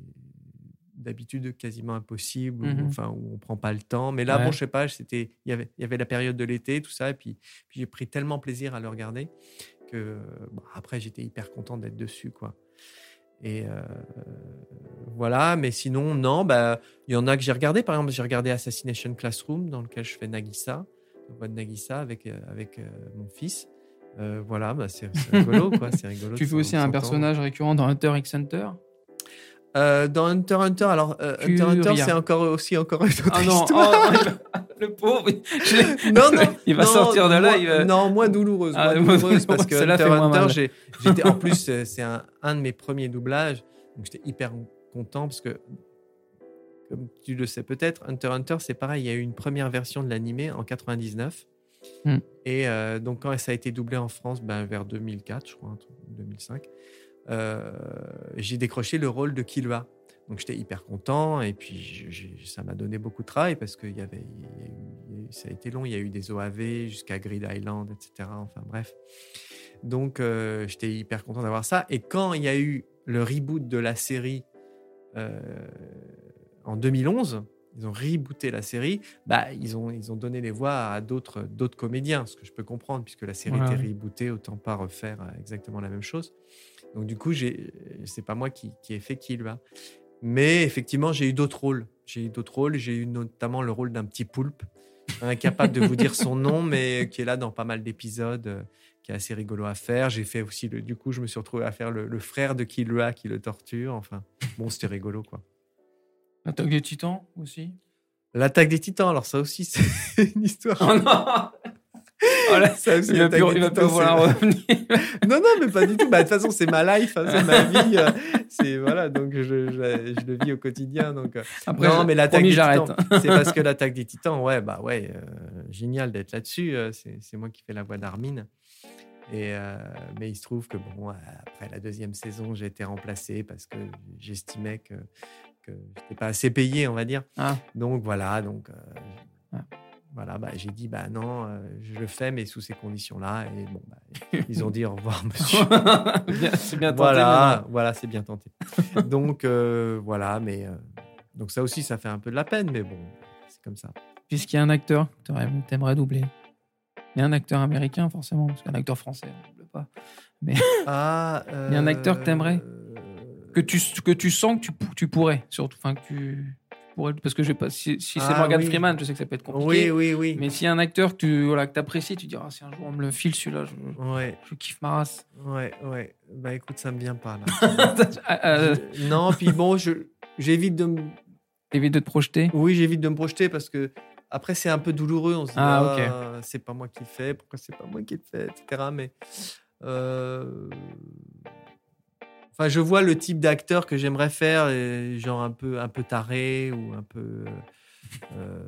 A: d'habitude quasiment impossible, où, enfin, où on prend pas le temps. Mais là,
B: Ouais.
A: bon, je sais pas, c'était, il y avait, il y avait la période de l'été, tout ça, et puis, puis j'ai pris tellement plaisir à le regarder que bon, après, j'étais hyper content d'être dessus, quoi. Et euh, voilà, mais sinon, non, bah, il y en a que j'ai regardé. Par exemple, j'ai regardé Assassination Classroom, dans lequel je fais Nagisa, la voix de Nagisa avec, euh, avec euh, mon fils. Euh, voilà, bah, c'est rigolo, quoi. C'est rigolo. (laughs)
B: Tu fais aussi un personnage récurrent dans Hunter x Hunter?
A: Dans Hunter Hunter, alors Hunter Hunter, c'est encore aussi encore une autre
B: Ah non,
A: histoire.
B: oh, (laughs) le pauvre. je l'ai- (laughs)
A: non, non, (laughs)
B: Il va
A: non,
B: sortir de là.
A: moins-
B: il va-
A: Non, moins douloureuse.
B: Ah,
A: moins
B: moins
A: douloureuse parce que Hunter Hunter, j'étais en (laughs) plus, euh, c'est un, un de mes premiers doublages, donc j'étais hyper content parce que, comme tu le sais peut-être, Hunter Hunter, c'est pareil. Il y a eu une première version de l'animé en 99.
B: Hmm.
A: Et euh, donc, quand ça a été doublé en France, ben, vers 2004, je crois, un truc, 2005, euh, j'ai décroché le rôle de Killua. Donc, j'étais hyper content. Et puis, je- ça m'a donné beaucoup de travail parce que y avait, y a eu- ça a été long. Il y a eu des OAV jusqu'à Grid Island, etc. Enfin, bref. Donc, euh, j'étais hyper content d'avoir ça. Et quand il y a eu le reboot de la série euh, en 2011, ils ont rebooté la série, bah, ils, ont, ils ont donné les voix à d'autres d'autres comédiens, ce que je peux comprendre, puisque la série
B: Ouais,
A: était rebootée, autant pas refaire euh, exactement la même chose. Donc du coup, j'ai- c'est pas moi qui, qui ai fait Killua. Mais effectivement, j'ai eu d'autres rôles. J'ai eu d'autres rôles. J'ai eu notamment le rôle d'un petit poulpe, incapable de vous dire son nom, mais qui est là dans pas mal d'épisodes, euh, qui est assez rigolo à faire. J'ai fait aussi, le, du coup, je me suis retrouvé à faire le, le frère de Killua qui le torture. Enfin, bon, c'était rigolo, quoi.
B: Attaque des Titans aussi?
A: L'attaque des titans, alors ça aussi, (laughs) c'est une histoire.
B: Oh non Oh là,
A: Ça aussi,
B: Il va plus, il va plus vouloir revenir. (laughs)
A: Non, non, mais pas du tout. Bah, de toute façon, c'est ma life, hein, c'est ma (laughs) vie. euh, C'est voilà, donc je, je, je le vis au quotidien. Donc, euh,
B: Après,
A: non,
B: je-
A: mais l'attaque des
B: j'arrête.
A: titans, c'est parce que (laughs) l'attaque des titans, ouais, bah ouais, euh, génial d'être là-dessus. c'est moi qui fais la voix d'Armin. Et mais il se trouve que bon, après la deuxième saison, j'ai été remplacé parce que j'estimais que que j'étais pas assez payé, on va dire.
B: Ah.
A: Donc voilà, donc
B: Ah.
A: Voilà, bah, j'ai dit bah non, euh, je le fais, mais sous ces conditions-là. Et bon, bah, (laughs) ils ont dit au revoir, monsieur. (laughs)
B: C'est bien tenté.
A: Voilà, voilà, c'est bien tenté. donc euh, voilà, mais euh, donc ça aussi, ça fait un peu de la peine, mais bon, c'est comme ça.
B: Puisqu'il y a un acteur que t'aurais- t'aimerais doubler. Il y a un acteur américain, forcément, parce qu'un acteur français, on ne double pas. (laughs)
A: Ah,
B: Il y a un acteur que t'aimerais
A: euh,
B: Que tu, que tu sens que tu, tu pourrais, surtout. Enfin, que tu, Parce que je sais pas, si, si c'est
A: Ah,
B: Morgan
A: oui.
B: Freeman, je sais que ça peut être compliqué.
A: Oui, oui, oui.
B: Mais y a un acteur que tu voilà, que apprécies, tu diras, si un jour on me le file celui-là, je,
A: Ouais,
B: je kiffe ma race.
A: ouais, ouais. Bah écoute, ça me vient pas là. (laughs)
B: Ah, euh,
A: Je- non, puis bon, je j'évite de me
B: de te projeter?
A: Oui, j'évite de me projeter parce que après c'est un peu douloureux. On se dit
B: Ah,
A: ah, c'est pas moi qui le fais, pourquoi c'est pas moi qui le fais, etc. Mais euh, enfin, je vois le type d'acteur que j'aimerais faire, genre un peu un peu taré ou un peu. euh,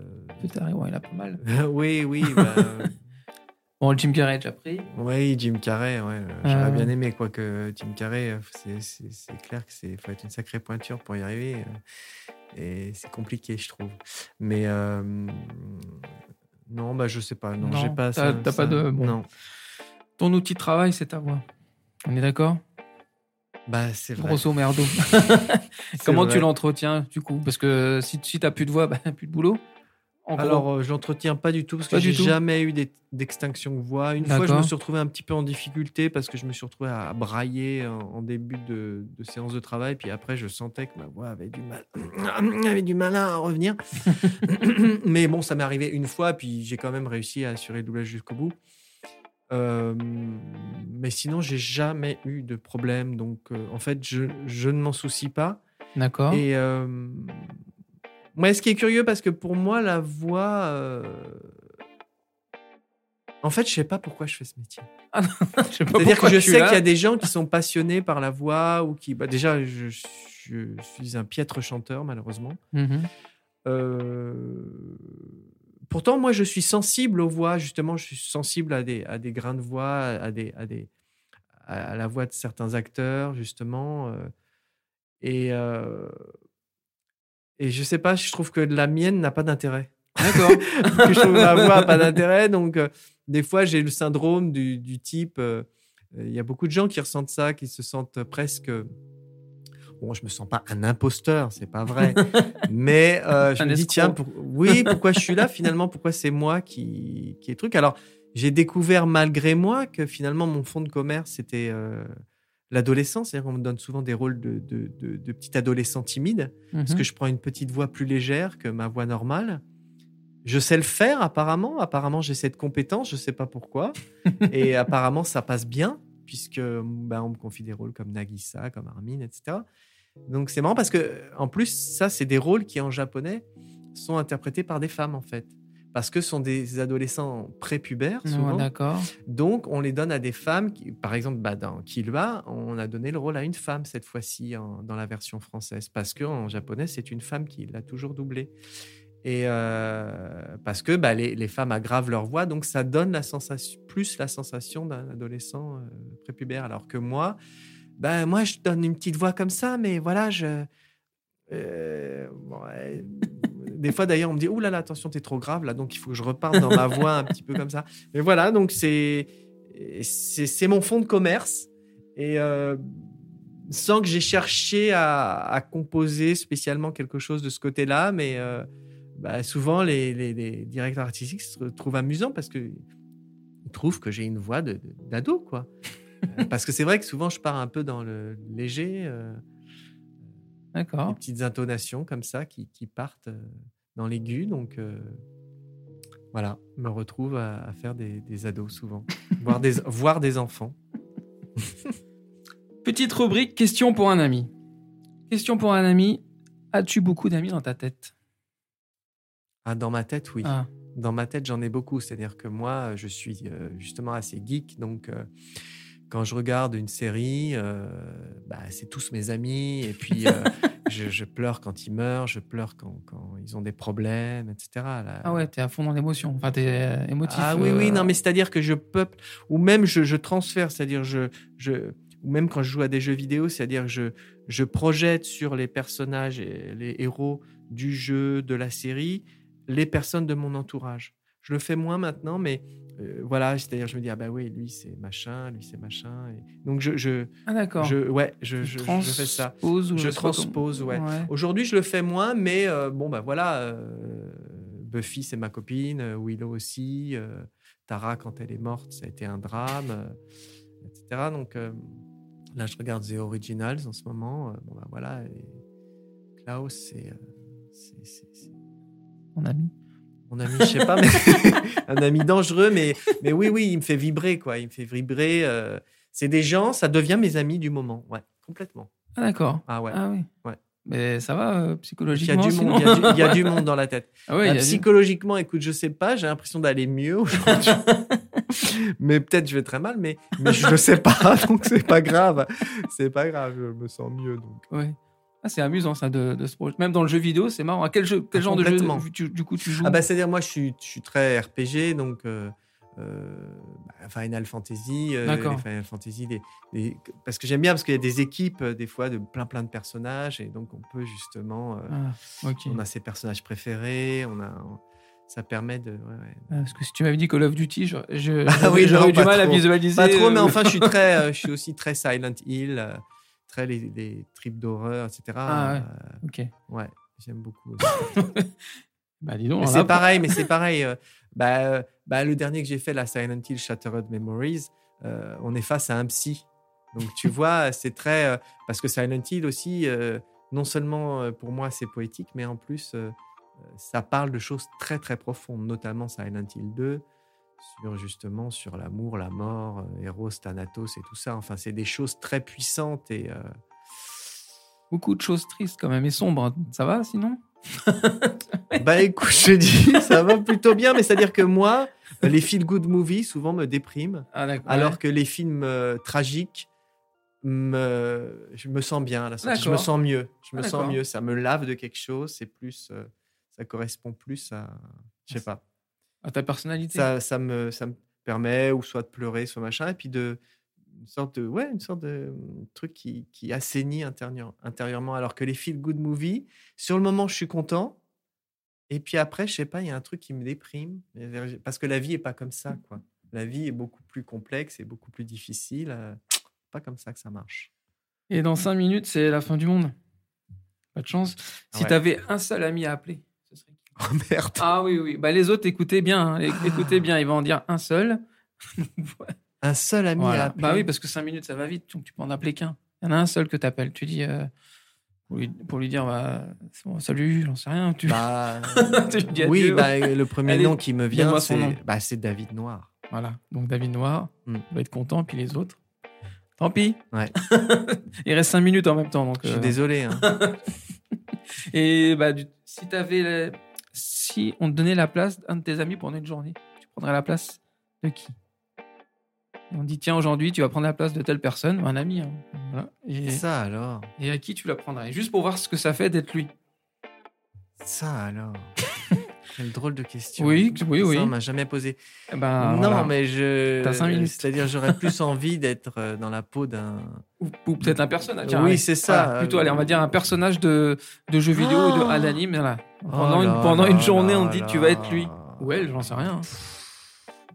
B: Putain, ouais, il a pas mal. (laughs)
A: oui, oui. bah, (laughs)
B: Bon, Jim Carrey, déjà pris.
A: oui, Jim Carrey, ouais, euh, j'aurais
B: Euh.
A: bien aimé quoi que Jim Carrey, euh, c'est- clair que c'est faut être une sacrée pointure pour y arriver. euh, et c'est compliqué, je trouve. Mais euh, non, bah je sais pas. Non,
B: Non,
A: j'ai pas
B: t'as- pas de- bon.
A: Non,
B: Ton outil de travail, c'est ta voix. On est d'accord?
A: Bah c'est vrai.
B: Grosso merdo. (laughs) Comment
A: vrai.
B: tu l'entretiens, du coup? Parce que si, si t'as plus de voix, (laughs) bah, plus de boulot.
A: Alors, euh, je l'entretiens pas du tout parce que
B: Pas du
A: j'ai jamais eu d'ex- d'extinction de voix. Une fois, je me suis retrouvé un petit peu en difficulté parce que je me suis retrouvé à brailler en, en début de, de séance de travail. Puis après, je sentais que ma voix avait du mal, (coughs) avait du mal à revenir. (coughs) Mais bon, ça m'est arrivé une fois, puis j'ai quand même réussi à assurer le doublage jusqu'au bout. Euh, mais sinon, j'ai jamais eu de problème. Donc, euh, en fait, je, je ne m'en soucie pas.
B: D'accord.
A: Et euh, moi, ce qui est curieux, parce que pour moi, la voix. En fait, je sais pas pourquoi je fais ce métier. (laughs)
B: Je sais pas
A: C'est-à-dire que je sais qu'il y a des gens qui sont passionnés par la voix ou qui. bah, déjà, je, je suis un piètre chanteur, malheureusement. Euh, Pourtant, moi, je suis sensible aux voix. Justement, je suis sensible à des, à des grains de voix, à, des, à, des, à la voix de certains acteurs, justement. euh, Et, euh, et je sais pas, je trouve que la mienne n'a pas d'intérêt.
B: D'accord. (laughs)
A: que je trouve ma voix n'a pas d'intérêt. Donc, euh, des fois, j'ai le syndrome du, du type. euh, Il y a beaucoup de gens qui ressentent ça, qui se sentent presque. Bon, je me sens pas un imposteur, c'est pas vrai. (laughs) Mais euh, je
B: Un
A: me dis, tiens, pour- oui, pourquoi je suis là finalement Pourquoi c'est moi qui, qui est truc? Alors, j'ai découvert malgré moi que finalement, mon fond de commerce, c'était euh, l'adolescence. C'est-à-dire qu'on me donne souvent des rôles de, de, de, de petit adolescent timide parce
B: Mhm.
A: que je prends une petite voix plus légère que ma voix normale. Je sais le faire apparemment. Apparemment, j'ai cette compétence. Je sais pas pourquoi. (laughs) Et apparemment, ça passe bien puisque ben, on me confie des rôles comme Nagisa, comme Armin, etc. Donc c'est marrant parce que en plus, ça, c'est des rôles qui en japonais sont interprétés par des femmes en fait. Parce que ce sont des adolescents prépubères
B: Ouais,
A: souvent.
B: D'accord.
A: Donc, on les donne à des femmes. Qui, par exemple, bah, dans Killua, on a donné le rôle à une femme cette fois-ci en- dans la version française. Parce qu'en japonais, c'est une femme qui l'a toujours doublé. Et euh, parce que bah, les, les femmes aggravent leur voix, donc ça donne la sensation, plus la sensation d'un adolescent euh, prépubère. Alors que moi, bah, moi, je donne une petite voix comme ça, mais voilà, je. euh, bon, ouais, (laughs) des fois, d'ailleurs, on me dit Ouh là là, attention, t'es trop grave là, donc il faut que je reparte dans ma (laughs) voix un petit peu comme ça. Mais voilà, donc c'est c'est c'est mon fond de commerce et euh, sans que j'ai cherché à, à composer spécialement quelque chose de ce côté-là, mais euh, bah, souvent les, les, les directeurs artistiques se trouvent amusants parce que ils trouvent que j'ai une voix d'ado, quoi. Euh, (laughs) parce que c'est vrai que souvent je pars un peu dans le léger, euh,
B: D'accord.
A: petites intonations comme ça qui, qui partent euh, dans l'aigu, donc euh, voilà, me retrouve à, à faire des, des ados souvent, voir des, (laughs) voir des enfants. (laughs)
B: Petite rubrique question pour un ami. Question pour un ami. As-tu beaucoup d'amis dans ta tête?
A: Ah, dans ma tête, oui.
B: Ah,
A: Dans ma tête, j'en ai beaucoup. C'est-à-dire que moi, je suis euh, justement assez geek. Donc, euh, quand je regarde une série, euh, bah, c'est tous mes amis. Et puis, euh, (laughs) je, je pleure quand ils meurent, je pleure quand, quand ils ont des problèmes, etc. Là-
B: Ah ouais, t'es à fond dans l'émotion. Enfin, t'es euh, émotif.
A: Ah oui,
B: euh,
A: oui, non, mais c'est-à-dire que je peuple, ou même je, je transfère, c'est-à-dire je, je, ou même quand je joue à des jeux vidéo, c'est-à-dire que je, je projette sur les personnages et les héros du jeu, de la série, les personnes de mon entourage. Je le fais moins maintenant, mais euh, voilà, c'est-à-dire je me dis, ah bah oui, lui c'est machin, lui c'est machin. Et... Donc je, je,
B: Ah d'accord.
A: je, ouais, je, je, je fais ça.
B: ou
A: Je transpose, ouais. Aujourd'hui, je le fais moins, mais euh, bon, bah voilà. euh, Buffy, c'est ma copine. Willow aussi. Tara, quand elle est morte, ça a été un drame, etc. Donc là, je regarde The Originals en ce moment. bon, bah voilà. Et Klaus, c'est.
B: Mon ami.
A: mon ami, je sais pas, mais (laughs) un ami dangereux, mais, mais oui, oui, il me fait vibrer, quoi. Il me fait vibrer. euh, c'est des gens, ça devient mes amis du moment. Ouais, complètement.
B: Ah d'accord.
A: Ah ouais.
B: Ah oui.
A: Ouais.
B: Mais ça va euh,
A: Il y, a
B: psychologiquement
A: du monde, il, y a du, y a du monde dans la tête. (laughs)
B: Ah ouais,
A: Bah,
B: du-
A: psychologiquement, écoute, je sais pas, j'ai l'impression d'aller mieux aujourd'hui. (laughs) mais peut-être je vais très mal, mais, mais je ne sais pas, donc c'est pas grave. C'est pas grave, je me sens mieux. Donc.
B: Ouais. Ah, c'est amusant ça de, de se. Même dans le jeu vidéo, c'est marrant. À quel, jeu, quel
A: Ah,
B: genre de jeu tu- du coup tu joues
A: Ah bah, c'est-à-dire, moi, je suis, je suis très RPG, donc euh, euh, bah, Final Fantasy, euh, les Final Fantasy, les- les- parce que j'aime bien, parce qu'il y a des équipes, euh, des fois, de plein plein de personnages, et donc on peut justement, euh,
B: Ah, ok.
A: on a ses personnages préférés, on a, ça permet de... ouais, ouais.
B: Ah, Parce que si tu m'avais dit Call of Duty, je- je- (laughs)
A: Ah oui,
B: j'aurais eu du mal à visualiser.
A: Pas trop, mais enfin, je suis très, je suis (laughs) aussi très Silent Hill, très les, les tripes d'horreur, etc.
B: Ah ouais.
A: Euh,
B: Ok.
A: ouais, j'aime beaucoup. (laughs)
B: Bah dis donc.
A: C'est pareil, mais c'est (laughs) pareil. euh, bah, euh, bah, le dernier que j'ai fait, la Silent Hill Shattered Memories, euh, on est face à un psy. Donc tu (laughs) vois, c'est très euh, parce que Silent Hill aussi, non seulement pour moi c'est poétique, mais en plus ça parle de choses très très profondes, notamment Silent Hill 2 sur justement sur l'amour, la mort, euh, Eros, Thanatos et tout ça. Enfin, c'est des choses très puissantes et euh,
B: Beaucoup de choses tristes quand même et sombres. hein. Ça va sinon? (laughs)
A: Bah écoute, je dis, ça va plutôt bien, mais c'est-à-dire que moi, les feel-good movies souvent me dépriment,
B: Ah
A: alors que les films euh, tragiques, me, je me sens bien à la sortie. Je me sens mieux. Je me
B: Ah,
A: sens mieux. Ça me lave de quelque chose. C'est plus, euh, ça correspond plus à, je sais pas.
B: À ta personnalité.
A: Ça, ça me, ça me permet ou soit de pleurer, soit machin, et puis de une sorte de, ouais, une sorte de hum, truc qui, qui assainit intérieur- intérieurement. Alors que les feel-good movies, sur le moment, je suis content. Et puis après, je sais pas, il y a un truc qui me déprime. Parce que la vie est pas comme ça, quoi. La vie est beaucoup plus complexe et beaucoup plus difficile. euh, (tsk) Pas comme ça que ça marche.
B: Et dans 5 minutes, c'est la fin du monde. Pas de chance. Si
A: Ouais.
B: tu avais un seul ami à appeler, ce serait qui? (laughs)
A: Oh merde.
B: Ah oui, oui. Bah, les autres, écoutez bien. hein. É- Écoutez bien, ils vont en dire un seul. (laughs)
A: Un seul ami
B: Voilà.
A: à appeler.
B: Bah oui, parce que 5 minutes, ça va vite. Donc tu peux en appeler qu'un. Il y en a un seul que tu appelles. Tu dis. euh, pour, lui, pour lui dire, bah, c'est bon, salut, j'en sais rien. Tu...
A: Bah, (laughs)
B: Tu dis
A: oui, bah, le premier
B: Allez,
A: nom qui me vient,
B: donne-moi son
A: c'est bah, c'est David Noir.
B: Voilà. Donc David Noir
A: Hmm.
B: va être content. Puis les autres. Tant pis.
A: Ouais.
B: Il reste 5 minutes en même temps. Donc,
A: Je suis
B: euh,
A: désolé. hein.
B: Et bah, du- si t'avais, la- si on te donnait la place d'un de tes amis pendant une journée, tu prendrais la place de qui? On dit tiens aujourd'hui tu vas prendre la place de telle personne, un ami. hein. Voilà. Et,
A: Ça alors?
B: et à qui tu la prendrais? Juste pour voir ce que ça fait d'être lui.
A: Ça alors? Quelle drôle de question.
B: Oui, oui, oui.
A: Ça, on m'a jamais posé.
B: Eh ben,
A: non,
B: voilà.
A: mais je.
B: T'as cinq minutes.
A: C'est-à-dire, j'aurais plus envie d'être euh, dans la peau d'un.
B: ou, ou peut-être un personnage.
A: Oui, c'est ça.
B: Voilà, plutôt, allez, on va dire un personnage de, de jeu vidéo ou de à l'anime. Voilà.
A: Oh
B: Pendant, une,
A: là
B: pendant une journée,
A: là
B: on dit tu vas être lui. Ou elle, j'en sais rien.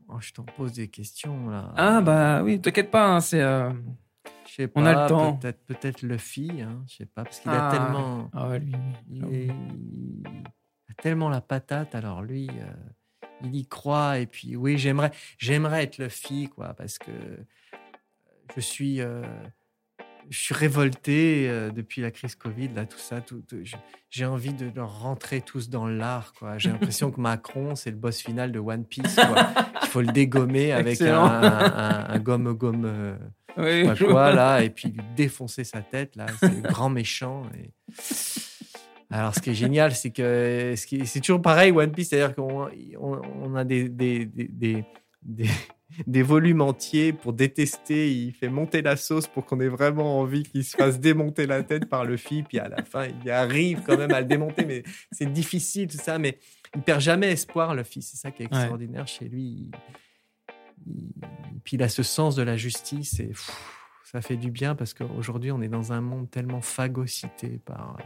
A: Oh, je t'en pose des questions là.
B: Ah bah oui, t'inquiète pas, hein, c'est. euh,
A: Je sais pas.
B: on a le temps.
A: Peut-être, peut-être Luffy. Hein, je sais pas, parce qu'il
B: Ah.
A: a tellement.
B: Ah ouais, lui.
A: Il, est- tellement la patate. Alors lui, euh, il y croit. Et puis oui, j'aimerais, j'aimerais être Luffy, quoi, parce que je suis, euh, je suis révolté euh, depuis la crise Covid, là, tout ça. Tout, j'ai envie de leur rentrer tous dans l'art, quoi. J'ai (laughs) l'impression que Macron, c'est le boss final de One Piece, quoi. Il faut le dégommer (laughs) avec un,
B: Excellent.
A: un, un gomme gomme. euh,
B: Oui,
A: je sais pas quoi là (laughs) et puis lui défoncer sa tête là c'est le grand méchant et... alors ce qui est génial c'est que c'est toujours pareil One Piece c'est à dire qu'on on, on a des des, des, des, des- volumes entiers pour détester il fait monter la sauce pour qu'on ait vraiment envie qu'il se fasse démonter la tête par le puis à la fin il arrive quand même à le démonter mais c'est difficile tout ça mais il perd jamais espoir le fils c'est ça qui est extraordinaire chez lui. Il- il- puis il a ce sens de la justice et pff, ça fait du bien parce qu'aujourd'hui on est dans un monde tellement phagocyté par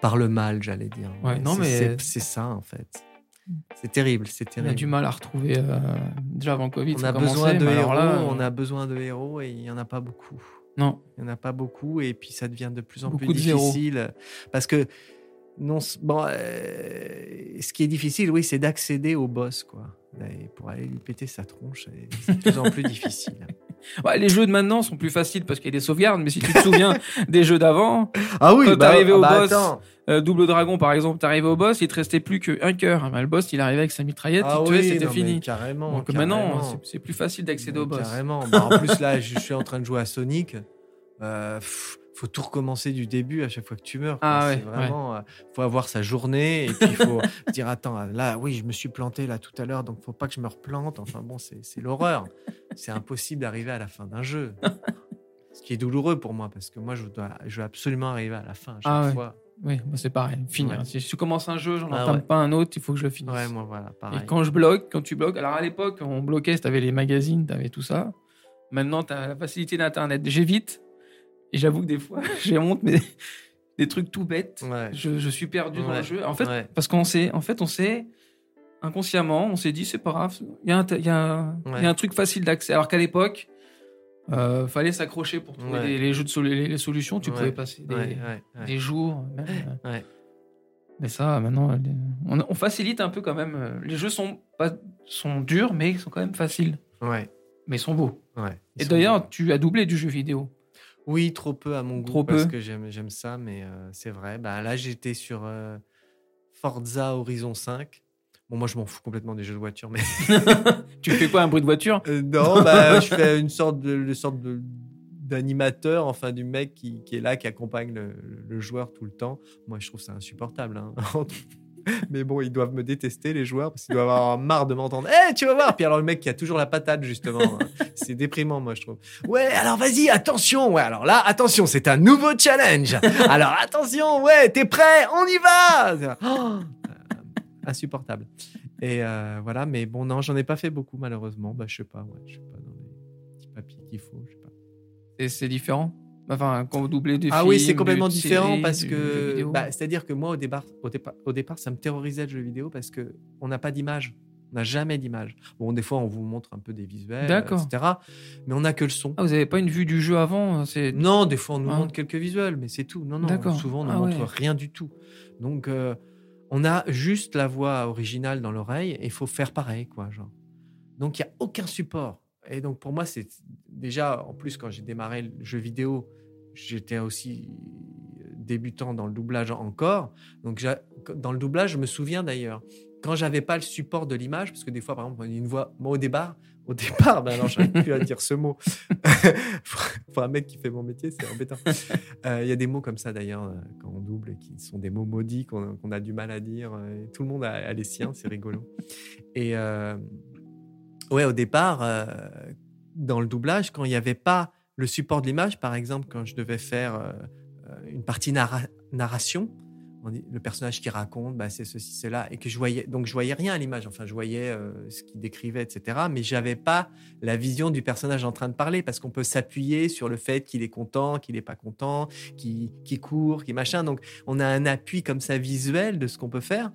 A: par le mal j'allais dire.
B: Ouais, non,
A: c'est-
B: mais-
A: c'est- ça en fait. C'est terrible c'est
B: On a
A: terrible.
B: du mal à retrouver. euh, déjà avant le Covid,
A: on a besoin de héros
B: là,
A: on a besoin de héros et il y en a pas beaucoup.
B: Non,
A: il n'y en a pas beaucoup et puis ça devient de plus en
B: Beaucoup
A: plus difficile. Parce que non bon euh, ce qui est difficile oui c'est d'accéder au boss quoi. Et pour aller lui péter sa tronche c'est de plus en plus (laughs) difficile
B: Les jeux de maintenant sont plus faciles parce qu'il y a des sauvegardes, mais si tu te souviens (laughs) des jeux d'avant,
A: ah oui
B: Quand t'arrivais au boss,
A: attends.
B: euh, Double Dragon par exemple, t'arrivais au boss, il te restait plus qu'un cœur. Ah, bah, le boss, il arrivait avec sa mitraillette,
A: ah
B: il
A: oui,
B: c'était fini.
A: carrément
B: Donc
A: carrément.
B: maintenant, c'est- plus facile d'accéder au boss.
A: Carrément. Bah, en plus, là, je (laughs) suis en train de jouer à Sonic. Euh, pff, faut tout recommencer du début à chaque fois que tu meurs.
B: Ah ouais,
A: vraiment, euh, faut avoir sa journée et puis il faut se (laughs) dire attends, là, oui, je me suis planté là tout à l'heure, donc faut pas que je me replante. Enfin bon, c'est l'horreur. C'est impossible d'arriver à la fin d'un jeu. (laughs) Ce qui est douloureux pour moi parce que moi, je dois, je veux absolument arriver à la fin à chaque
B: Ah ouais.
A: fois.
B: Oui, moi c'est pareil, finir.
A: Ouais.
B: Si je commence un jeu, j'en
A: Ah
B: entame
A: ouais.
B: pas un autre, il faut que je le finisse.
A: Ouais, moi voilà, pareil.
B: Et quand je bloque, quand tu bloques, alors à l'époque, on bloquait, tu avais les magazines, tu avais tout ça. Maintenant, tu as la facilité d'Internet. J'évite. Et j'avoue que des fois, (laughs) j'ai honte, mais des trucs tout bêtes.
A: Ouais.
B: Je, je suis perdu dans le jeu. En fait, parce qu'on sait, en fait, on sait inconsciemment, on s'est dit, c'est pas grave, il y, a un- y, y a truc facile d'accès. Alors qu'à l'époque, euh, fallait s'accrocher pour trouver
A: Ouais.
B: les, les jeux de les, les solutions. Tu
A: Ouais.
B: pouvais passer des, jours. même, euh. Mais ça, maintenant, les- on, on facilite un peu quand même. euh, Les jeux sont, pas, sont durs, mais ils sont quand même faciles.
A: Ouais,
B: Mais ils sont beaux.
A: ouais. Ils
B: Et d'ailleurs, tu as doublé du jeu vidéo.
A: Oui, trop peu à mon goût
B: Trop
A: parce
B: peu.
A: que j'aime j'aime ça, mais euh, c'est vrai. Bah, là, j'étais sur euh, Forza Horizon 5. Bon, moi, je m'en fous complètement des jeux de voiture, mais (laughs)
B: Tu fais quoi, un bruit de voiture
A: Euh, non, bah, je fais une sorte de, de sorte de d'animateur, enfin du mec qui, qui est là, qui accompagne le, le joueur tout le temps. Moi, je trouve ça insupportable. hein. (laughs) Mais bon, ils doivent me détester, les joueurs, parce qu'ils doivent avoir marre de m'entendre. Eh, tu vas voir Puis alors, le mec qui a toujours la patate, justement. hein. C'est déprimant, moi, je trouve. Ouais, alors vas-y, attention. Ouais, alors là, attention, c'est un nouveau challenge. Alors attention, ouais, t'es prêt? On y va Oh Insupportable. Et euh, voilà, mais bon, non, j'en ai pas fait beaucoup, malheureusement. Bah, je sais pas, ouais, je sais pas, dans les petits papiers qu'il faut, je sais pas.
B: Et c'est différent? Enfin, quand vous doublez des
A: Ah
B: films,
A: oui, c'est complètement différent parce que, bah, c'est-à-dire que moi, au départ, au départ, au départ, ça me terrorisait le jeu vidéo parce que on n'a pas d'image. On n'a jamais d'image. Bon, des fois, on vous montre un peu des visuels,
B: D'accord.
A: etc. Mais on n'a que le son.
B: Ah, vous avez pas une vue du jeu avant C'est
A: Non, des fois, on nous
B: Ah.
A: montre quelques visuels, mais c'est tout. Non, non, souvent, on ne
B: Ah
A: montre
B: ouais.
A: rien du tout. Donc, euh, on a juste la voix originale dans l'oreille et il faut faire pareil, quoi. Genre. Donc, il n'y a aucun support. Et donc, pour moi, c'est déjà, en plus, quand j'ai démarré le jeu vidéo, j'étais aussi débutant dans le doublage encore. Donc, dans le doublage, je me souviens d'ailleurs, quand j'avais pas le support de l'image, parce que des fois, par exemple, une voix, moi au départ, au départ, ben alors j'arrive plus à dire ce mot. (laughs) pour, un mec qui fait mon métier, c'est embêtant. Euh, Il y a des mots comme ça d'ailleurs euh, quand on double, qui sont des mots maudits qu'on a du mal à dire. euh, tout le monde a, les siens, c'est rigolo. Et ouais, au départ, dans le doublage, quand il n'y avait pas le support de l'image, par exemple, quand je devais faire une partie narra- narration, le personnage qui raconte, bah, c'est ceci, cela, et que je voyais, donc je voyais rien à l'image. Enfin, je voyais euh, ce qu'il décrivait, etc. Mais j'avais pas la vision du personnage en train de parler, parce qu'on peut s'appuyer sur le fait qu'il est content, qu'il est pas content, qu'il qu'il court, qu'il machin. Donc, on a un appui comme ça visuel de ce qu'on peut faire.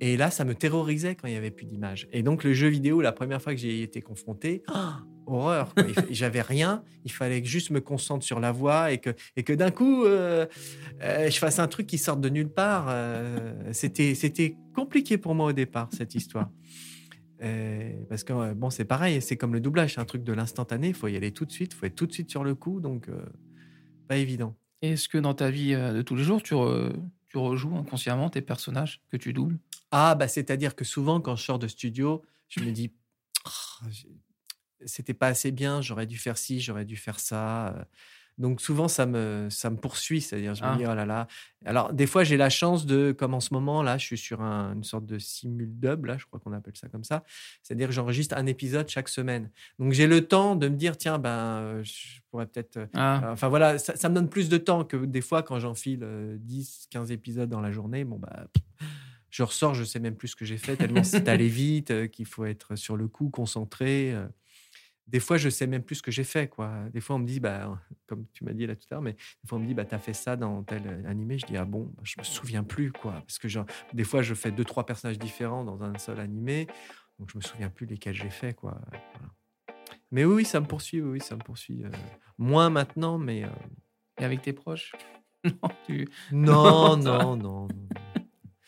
A: Et là, ça me terrorisait quand il n'y avait plus d'image. Et donc, le jeu vidéo, la première fois que j'ai été confronté, ah, horreur. (laughs) J'avais rien. Il fallait que juste me concentre sur la voix et que, et que d'un coup, euh, euh, je fasse un truc qui sorte de nulle part. Euh, C'était c'était compliqué pour moi au départ, cette histoire. Parce que, bon, c'est pareil, c'est comme le doublage, c'est un truc de l'instantané. Il faut y aller tout de suite, il faut être tout de suite sur le coup. Donc, pas évident.
B: Est-ce que dans ta vie de tous les jours, tu, re- tu rejoues inconsciemment tes personnages que tu doubles?
A: Ah, bah, c'est-à-dire que souvent, quand je sors de studio, je me dis, j'ai- c'était pas assez bien, j'aurais dû faire ci, j'aurais dû faire ça. Donc, souvent, ça me, ça me poursuit, c'est-à-dire, je
B: Ah.
A: me dis, oh là là. Alors, des fois, j'ai la chance de, comme en ce moment, là, je suis sur un- une sorte de simul-dub, là, je crois qu'on appelle ça comme ça. C'est-à-dire que j'enregistre un épisode chaque semaine. Donc, j'ai le temps de me dire, tiens, ben, je pourrais peut-être. euh,
B: Ah,
A: Enfin voilà, ça, ça me donne plus de temps que des fois quand j'enfile euh, 10, 15 épisodes dans la journée. Bon, bah, pff, je ressors, je sais même plus ce que j'ai fait, tellement c'est (laughs) allé vite, euh, qu'il faut être sur le coup, concentré. euh. Des fois, je sais même plus ce que j'ai fait. Quoi. Des fois, on me dit, bah, comme tu m'as dit là tout à l'heure, mais des fois, on me dit, bah, t'as fait ça dans tel euh, animé. Je dis, ah bon, bah, je me souviens plus. quoi. Parce que genre, des fois, je fais deux, trois personnages différents dans un seul animé. Donc, je me souviens plus lesquels j'ai fait. Quoi. Voilà. Mais oui, ça me poursuit. Oui, ça me poursuit. euh, moins maintenant, mais. euh,
B: et avec tes proches? (laughs) Non, tu...
A: non, (laughs)
B: Non,
A: non, non.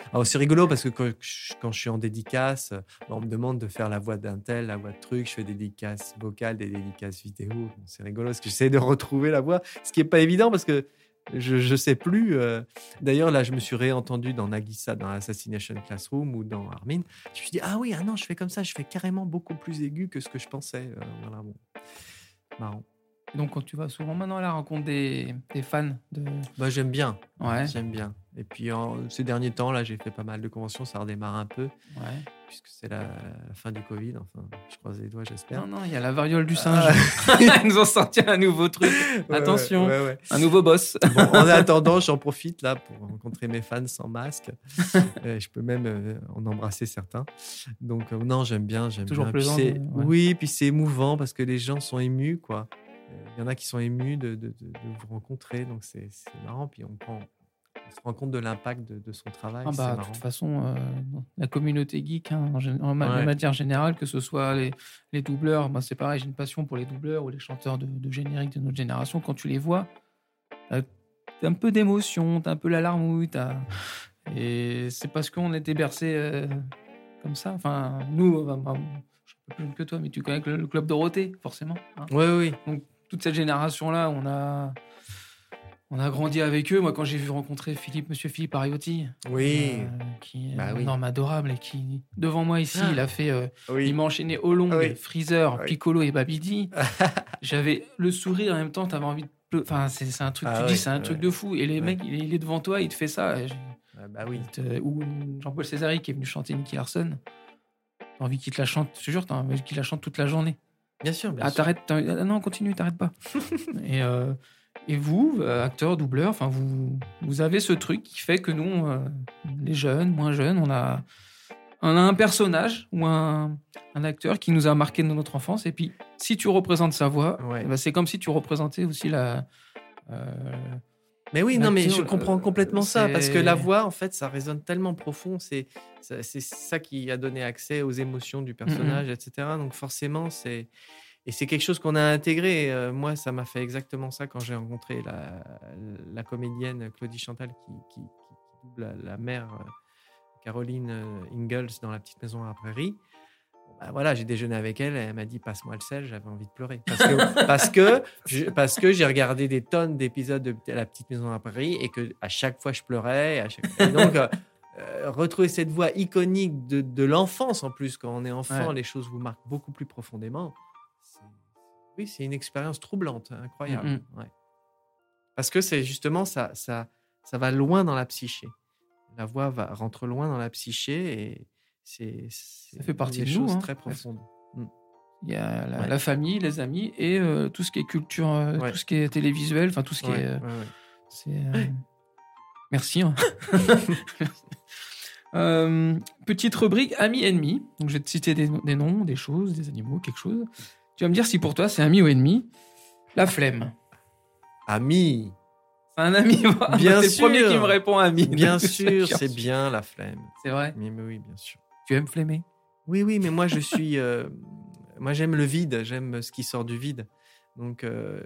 A: Non. Alors, c'est rigolo parce que quand je, quand je suis en dédicace, euh, on me demande de faire la voix d'un tel, la voix de truc. Je fais des dédicaces vocales, des dédicaces vidéo. C'est rigolo parce que j'essaie de retrouver la voix, ce qui n'est pas évident parce que je ne sais plus. euh. D'ailleurs, là, je me suis réentendu dans Nagisa, dans Assassination Classroom ou dans Armin. Je me suis dit, ah oui, ah non, je fais comme ça, je fais carrément beaucoup plus aigu que ce que je pensais. Euh, voilà, bon. Marrant.
B: Donc, quand tu vas souvent maintenant à la rencontre des, des fans de.
A: Moi, j'aime bien.
B: Ouais,
A: J'aime bien. Et puis en- ces derniers temps, là, j'ai fait pas mal de conventions, ça redémarre un peu,
B: ouais.
A: puisque c'est la, la fin du Covid. Enfin, je croise les doigts, j'espère.
B: Non, non, il y a la variole du singe.
A: Ah. (laughs) (laughs)
B: Ils nous ont sorti un nouveau truc,
A: Ouais,
B: attention.
A: ouais,
B: un nouveau boss.
A: Bon, en (laughs) attendant, j'en profite là pour rencontrer mes fans sans masque. Euh, je peux même euh, en embrasser certains. Donc euh, non, j'aime bien, j'aime
B: Toujours
A: bien.
B: Plaisant.
A: Oui, puis c'est émouvant parce que les gens sont émus, quoi. Euh, Il y en a qui sont émus de, de- de- de vous rencontrer, donc c'est c'est marrant. Puis on prend, on se rend compte de l'impact de, de son travail.
B: Ah bah, de toute façon, euh, la communauté geek, hein, en,
A: Ouais.
B: matière générale, que ce soit les, les doubleurs, c'est pareil, j'ai une passion pour les doubleurs ou les chanteurs de, de générique de notre génération. Quand tu les vois, euh, t'as un peu d'émotion, t'as un peu la larmouille, et c'est parce qu'on était bercé euh, comme ça. Enfin, nous, euh, bah, je suis plus jeune que toi, mais tu connais le, le club Dorothée, forcément. hein.
A: Oui, oui, oui.
B: toute cette génération-là, on a, on a grandi avec eux. Moi, quand j'ai vu rencontrer Philippe, Monsieur Philippe Ariotti,
A: Oui,
B: euh, qui est
A: Bah
B: un homme adorable et qui, devant moi ici,
A: Ah.
B: il a fait, euh,
A: oui.
B: il m'a enchaîné Olong,
A: Oui.
B: Freezer. Piccolo et Babidi. (laughs) J'avais le sourire en même temps, t'avais envie de pleu- Enfin, c'est un truc,
A: Ah
B: tu dis, c'est un truc de fou. Et les mecs, il est, devant toi, il te fait ça.
A: Ah bah oui.
B: te- ou Jean-Paul Césari qui est venu chanter Nicky Larson. T'as envie qu'il te la chante, je te jure, t'as envie qu'il la chante toute la journée.
A: Bien sûr, bien
B: Ah, t'arrêtes, ah non, continue, t'arrêtes pas. (laughs) et, euh, et vous, euh, acteur, doubleur, enfin, vous, vous avez ce truc qui fait que nous, euh, les jeunes, moins jeunes, on a, on a un personnage ou un, un acteur qui nous a marqué de notre enfance. Et puis, si tu représentes sa voix,
A: Ouais.
B: eh ben, c'est comme si tu représentais aussi la, euh,
A: Mais oui, non, mais je comprends complètement ça, parce que la voix, en fait, ça résonne tellement profond, c'est ça- c'est ça qui a donné accès aux émotions du personnage, etc. Donc forcément, c'est et c'est quelque chose qu'on a intégré. Euh, moi, ça m'a fait exactement ça quand j'ai rencontré la, la comédienne Claudie Chantal qui, qui- qui double la, la mère euh, Caroline euh, Ingalls dans La Petite Maison à la Prairie. Bah voilà, j'ai déjeuné avec elle, elle m'a dit passe-moi le sel, j'avais envie de pleurer. Parce que, (laughs) parce que, je- parce que j'ai regardé des tonnes d'épisodes de La Petite Maison à Prairie et que à chaque fois je pleurais. et à chaque- et donc, euh, retrouver cette voix iconique de, de l'enfance en plus, quand on est enfant,
B: Ouais.
A: les choses vous marquent beaucoup plus profondément. C'est- Oui, c'est une expérience troublante, incroyable.
B: Mhm.
A: ouais. Parce que c'est justement ça, ça, ça va loin dans la psyché. La voix va, rentre loin dans la psyché et c'est c'est
B: fait partie
A: des
B: de nous,
A: choses
B: hein,
A: très profondes.
B: Il y a la,
A: Ouais.
B: la famille, les amis et euh, tout ce qui est culture, euh,
A: Ouais.
B: tout ce qui est télévisuel, enfin tout ce qui est. euh, Merci. hein. (laughs) Euh, petite rubrique amis-ennemis. Donc je vais te citer des, des noms, des choses, des animaux, quelque chose. Tu vas me dire si pour toi c'est ami ou ennemi. La flemme.
A: Ami,
B: C'est un ami. (laughs)
A: Bien
B: c'est
A: sûr.
B: le premier qui me répond ami.
A: bien (laughs) sûr, c'est bien la flemme.
B: C'est vrai.
A: Mais, mais oui, bien sûr.
B: Tu aimes flemmer?
A: Oui, oui, mais moi je suis, euh, moi j'aime le vide, j'aime ce qui sort du vide. Donc euh,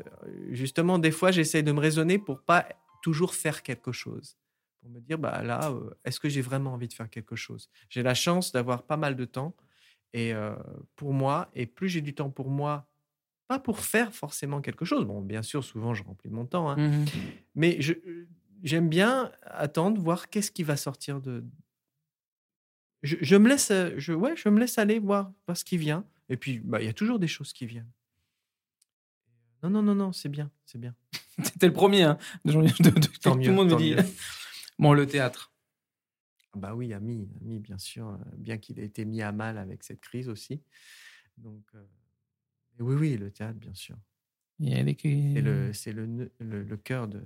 A: justement, des fois, j'essaie de me raisonner pour pas toujours faire quelque chose, pour me dire bah là, euh, est-ce que j'ai vraiment envie de faire quelque chose? J'ai la chance d'avoir pas mal de temps et euh, pour moi, et plus j'ai du temps pour moi, pas pour faire forcément quelque chose. Bon, bien sûr, souvent je remplis mon temps, hein,
B: Mhm.
A: mais je j'aime bien attendre, voir qu'est-ce qui va sortir de. Je, je me laisse, je, ouais, je me laisse aller voir, voir ce qui vient. Et puis, bah, il y a toujours des choses qui viennent. Non, non, non, non, c'est bien, c'est bien. (laughs)
B: C'était le premier. Hein, de- de- de-
A: Tant
B: tout le monde me dit.
A: mieux. (laughs)
B: Bon, le théâtre.
A: Ah Bah oui, ami, ami, bien sûr, bien qu'il ait été mis à mal avec cette crise aussi. Donc, euh, oui, oui, le théâtre, bien sûr.
B: Des...
A: C'est le, c'est le, le, le cœur de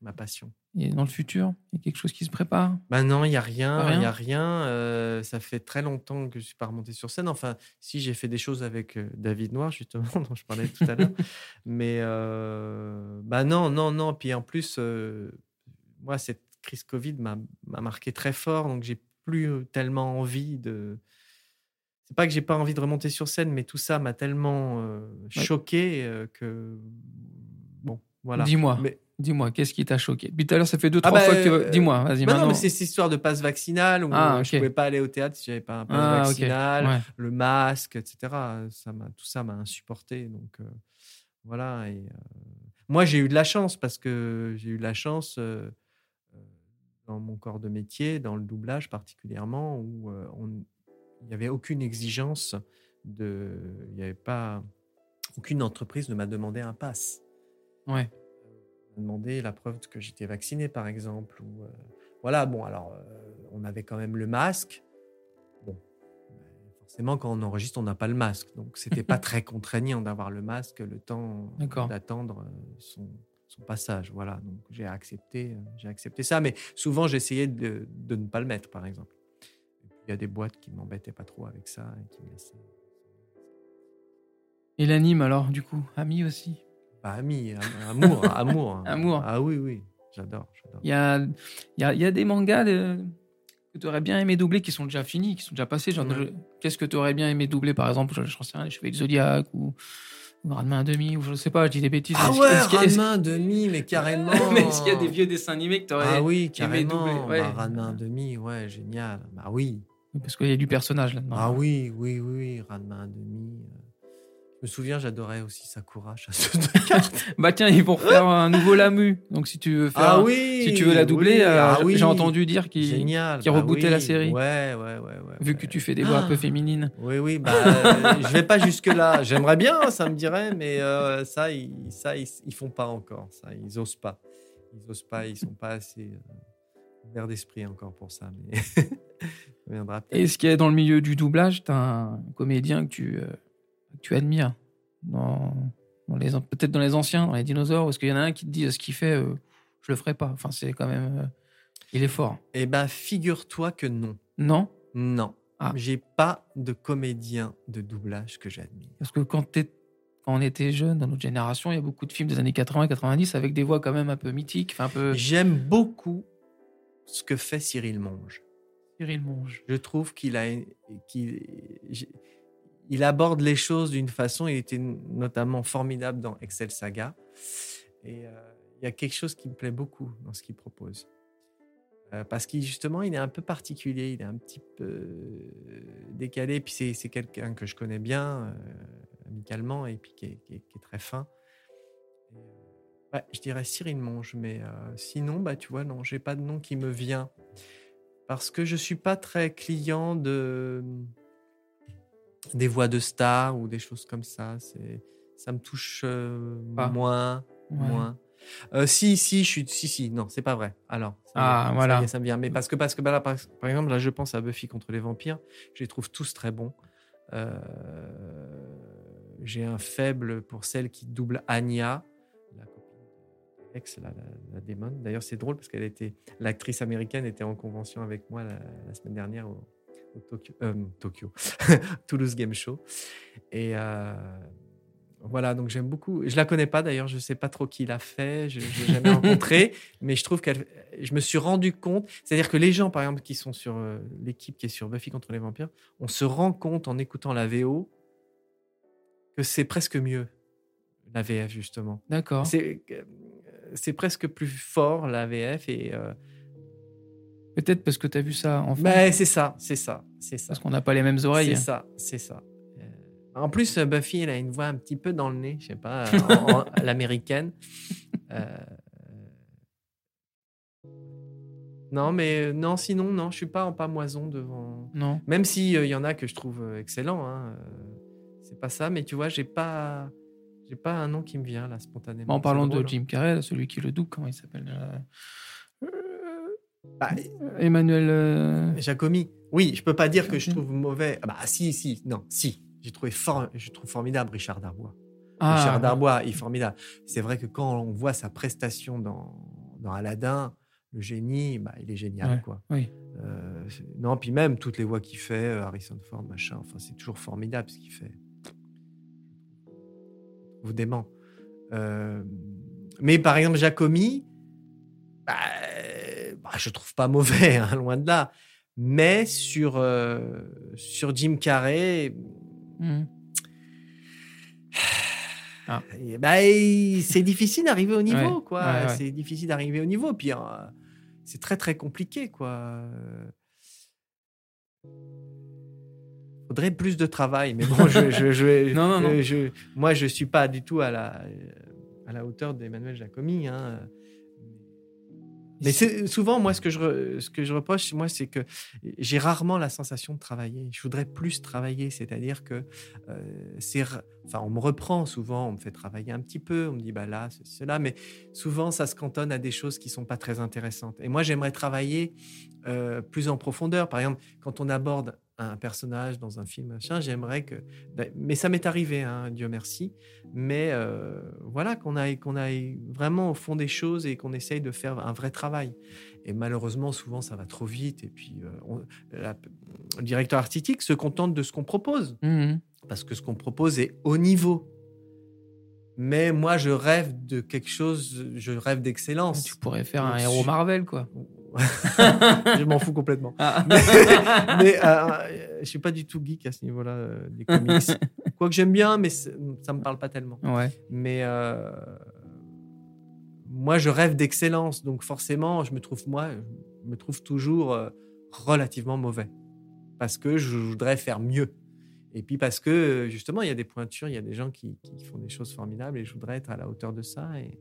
A: ma passion.
B: a dans le futur, il y a quelque chose qui se prépare?
A: Ben non, il n'y a rien. Il y a rien? euh, ça fait très longtemps que je suis pas remonté sur scène. Enfin, si j'ai fait des choses avec David Noir, justement, (laughs) dont je parlais tout à l'heure. Mais euh, bah non, non, non. Puis en plus, euh, moi, cette crise Covid m'a m'a marqué très fort. Donc, j'ai plus euh, tellement envie de. C'est pas que j'ai pas envie de remonter sur scène, mais tout ça m'a tellement euh, choqué euh, que. Bon, voilà.
B: Dis-moi.
A: Mais-
B: Dis-moi, qu'est-ce qui t'a choqué? Depuis tout à l'heure, ça fait deux,
A: Ah
B: trois
A: bah,
B: fois que tu Dis-moi, vas-y,
A: Bah non, mais c'est cette histoire de passe vaccinal où
B: Ah,
A: je pouvais pas aller au théâtre si j'avais pas un passe
B: Ah,
A: vaccinal,
B: Ouais.
A: le masque, etc. Ça m'a, tout ça m'a insupporté. Donc euh, voilà. Et, moi, j'ai eu de la chance parce que j'ai eu de la chance euh, dans mon corps de métier, dans le doublage particulièrement, où euh, il n'y avait aucune exigence de, il n'y avait pas aucune entreprise ne m'a demandé un pass
B: Ouais.
A: m'a demandé la preuve que j'étais vacciné, par exemple. Ou, euh, voilà, bon, alors, euh, on avait quand même le masque. Bon, euh, forcément, quand on enregistre, on n'a pas le masque. Donc, c'était pas (laughs) très contraignant d'avoir le masque le temps d'attendre euh, son, son passage. Voilà, donc j'ai accepté, euh, j'ai accepté ça. Mais souvent, j'essayais de, de ne pas le mettre, par exemple. Il y a des boîtes qui m'embêtaient pas trop avec ça et qui me laissaient.
B: Et l'anime, alors, du coup? Ami aussi?
A: Bah, ami, am- amour, (laughs) amour.
B: Amour.
A: Ah oui, oui, j'adore.
B: Il y a, y, a, y a des mangas de- que tu aurais bien aimé doubler qui sont déjà finis, qui sont déjà passés. Genre,
A: Ouais.
B: je- Qu'est-ce que tu aurais bien aimé doubler, par exemple? Je ne sais rien, les du Zodiac ou Ranma à demi, ou je sais pas, je dis des bêtises.
A: Ah
B: Est-ce-
A: ouais, demi, mais (laughs) carrément.
B: Mais est-ce qu'il y a des vieux dessins animés que tu aurais
A: Ah oui,
B: aimé
A: carrément.
B: doubler Ouais.
A: Bah, Ranma demi, ouais, génial. Bah oui.
B: Parce qu'il y a du personnage là-dedans.
A: Ah oui, oui, oui, Ranma demi. Je me souviens, j'adorais aussi Sakura, chasseuse de (laughs) cartes.
B: Bah tiens, ils vont faire un nouveau Lamu. Donc si tu veux faire,
A: Ah oui.
B: si tu veux la doubler,
A: oui,
B: euh,
A: ah
B: j'ai-
A: oui.
B: entendu dire qu'ils, qui
A: bah
B: rebootait la série.
A: Ouais, ouais, ouais, ouais.
B: vu
A: ouais.
B: que tu fais des voix un peu
A: Ah.
B: féminines.
A: Oui, oui, bah, (laughs) je vais pas jusque là. J'aimerais bien, ça me dirait, mais euh, ça, ils, ça, ils, ils font pas encore. Ça, ils osent pas. Ils osent pas. Ils sont pas assez euh, ouverts d'esprit encore pour ça. Mais (laughs) ça viendra peut-être.
B: Et ce qui est dans le milieu du doublage, tu as un comédien que tu, euh, que tu admires, dans, dans les, peut-être dans les anciens, dans les dinosaures, parce qu'il y en a un qui te dit euh, ce qu'il fait, euh, je le ferai pas? Enfin, c'est quand même. euh, il est fort.
A: Eh ben, figure-toi que non.
B: Non?
A: Non.
B: Ah.
A: J'ai pas de comédien de doublage que j'admire.
B: Parce que quand on était jeune, dans notre génération, il y a beaucoup de films des années 80-90 avec des voix quand même un peu mythiques. Un peu.
A: J'aime beaucoup ce que fait Cyril Monge.
B: Cyril Monge.
A: Je trouve qu'il a, qu'il, il aborde les choses d'une façon. Il était notamment formidable dans Excel Saga. Et euh, il y a quelque chose qui me plaît beaucoup dans ce qu'il propose. Euh, parce qu'il justement, il est un peu particulier, il est un petit peu euh, décalé. Puis c'est, quelqu'un que je connais bien amicalement et puis qui est, très fin. Je dirais Cyril Monge, mais sinon, bah tu vois, non, j'ai pas de nom qui me vient parce que je suis pas très client de des voix de stars ou des choses comme ça. C'est ça me touche euh, moins,
B: Ouais.
A: moins. Euh, si, si, je suis, si, si, non, c'est pas vrai. Alors, ça
B: Ah, voilà.
A: ça me vient. Mais parce que, parce que bah là, par, par exemple, là, je pense à Buffy contre les vampires. Je les trouve tous très bons. Euh, J'ai un faible pour celle qui double Anya, la copine d'Alex, la, la, la démon. D'ailleurs, c'est drôle parce qu'elle était, l'actrice américaine était en convention avec moi la, la semaine dernière au, au Tokyo, euh, Tokyo. (laughs) Toulouse Game Show. Et euh, voilà, donc j'aime beaucoup. Je la connais pas d'ailleurs, je sais pas trop qui l'a fait, je ne l'ai jamais (laughs) rencontré, mais je trouve qu'elle. Je me suis rendu compte, c'est-à-dire que les gens, par exemple, qui sont sur euh, l'équipe qui est sur Buffy contre les vampires, on se rend compte en écoutant la VO que c'est presque mieux la VF justement.
B: D'accord.
A: C'est c'est presque plus fort la VF et.
B: Peut-être parce que tu as vu ça en
A: mais c'est ça, c'est ça, c'est ça.
B: Parce qu'on n'a pas les mêmes oreilles.
A: C'est ça, c'est ça. Euh, En plus, euh, Buffy, elle a une voix un petit peu dans le nez, je sais pas, (laughs) l'américaine. Euh, Non, mais non, sinon, non, je suis pas en pamoison devant.
B: Non.
A: Même si euh, il y en a que je trouve excellents, hein, euh, c'est pas ça. Mais tu vois, j'ai pas, j'ai pas un nom qui me vient là spontanément.
B: en parlant de
A: drôle.
B: Jim Carrey, celui qui le double, comment il s'appelle
A: Bah,
B: Emmanuel. euh,
A: Jacomi. Oui, je peux pas dire que je trouve mauvais. Ah bah si, si, non, si. J'ai trouvé fort, je trouve formidable Richard Darbois.
B: Ah,
A: Richard Darbois, il est formidable. C'est vrai que quand on voit sa prestation dans, dans Aladdin, le génie, bah, il est génial.
B: Ouais,
A: quoi.
B: oui.
A: Euh, non, puis même toutes les voix qu'il fait, euh, Harrison Ford, machin, enfin, c'est toujours formidable ce qu'il fait. Trouve dément. Euh, mais par exemple, Jacomi, bah, bah, je trouve pas mauvais, hein, (laughs) loin de là. Mais sur, euh, sur Jim Carrey,
B: hmm. Ah. (sighs)
A: bah, c'est difficile d'arriver au niveau,
B: Ouais,
A: quoi.
B: ouais, ouais.
A: C'est difficile d'arriver au niveau. Puis euh, c'est très très compliqué, quoi. Faudrait plus de travail, mais bon, je, je, je- (laughs)
B: Non, non, non.
A: je- moi, je suis pas du tout à la, à la hauteur d'Emmanuel Jacomi. Hein. Mais c'est souvent, moi, ce que je, ce que je reproche, moi, c'est que j'ai rarement la sensation de travailler. Je voudrais plus travailler, c'est-à-dire que euh, c'est, enfin, on me reprend souvent, on me fait travailler un petit peu, on me dit bah là, c'est cela, mais souvent, ça se cantonne à des choses qui sont pas très intéressantes. Et moi, j'aimerais travailler euh, plus en profondeur. Par exemple, quand on aborde un personnage dans un film, machin, j'aimerais que, mais ça m'est arrivé, hein, Dieu merci, mais euh, voilà, qu'on aille, qu'on aille vraiment au fond des choses et qu'on essaye de faire un vrai travail. Et malheureusement, souvent, ça va trop vite. Et puis, euh, on- la- le directeur artistique se contente de ce qu'on propose,
B: Mhm.
A: parce que ce qu'on propose est haut niveau. Mais moi, je rêve de quelque chose, je rêve d'excellence.
B: Tu pourrais faire un héros Marvel, quoi. (laughs)
A: je m'en fous complètement.
B: Ah. (laughs)
A: Mais, mais, euh, je suis pas du tout geek à ce niveau-là euh, des comics. Quoique j'aime bien, mais ça me parle pas tellement.
B: ouais.
A: Mais euh, moi, je rêve d'excellence, donc forcément, je me trouve moi, je me trouve toujours euh, relativement mauvais parce que je voudrais faire mieux. Et puis parce que justement, il y a des pointures, il y a des gens qui, qui font des choses formidables et je voudrais être à la hauteur de ça. Et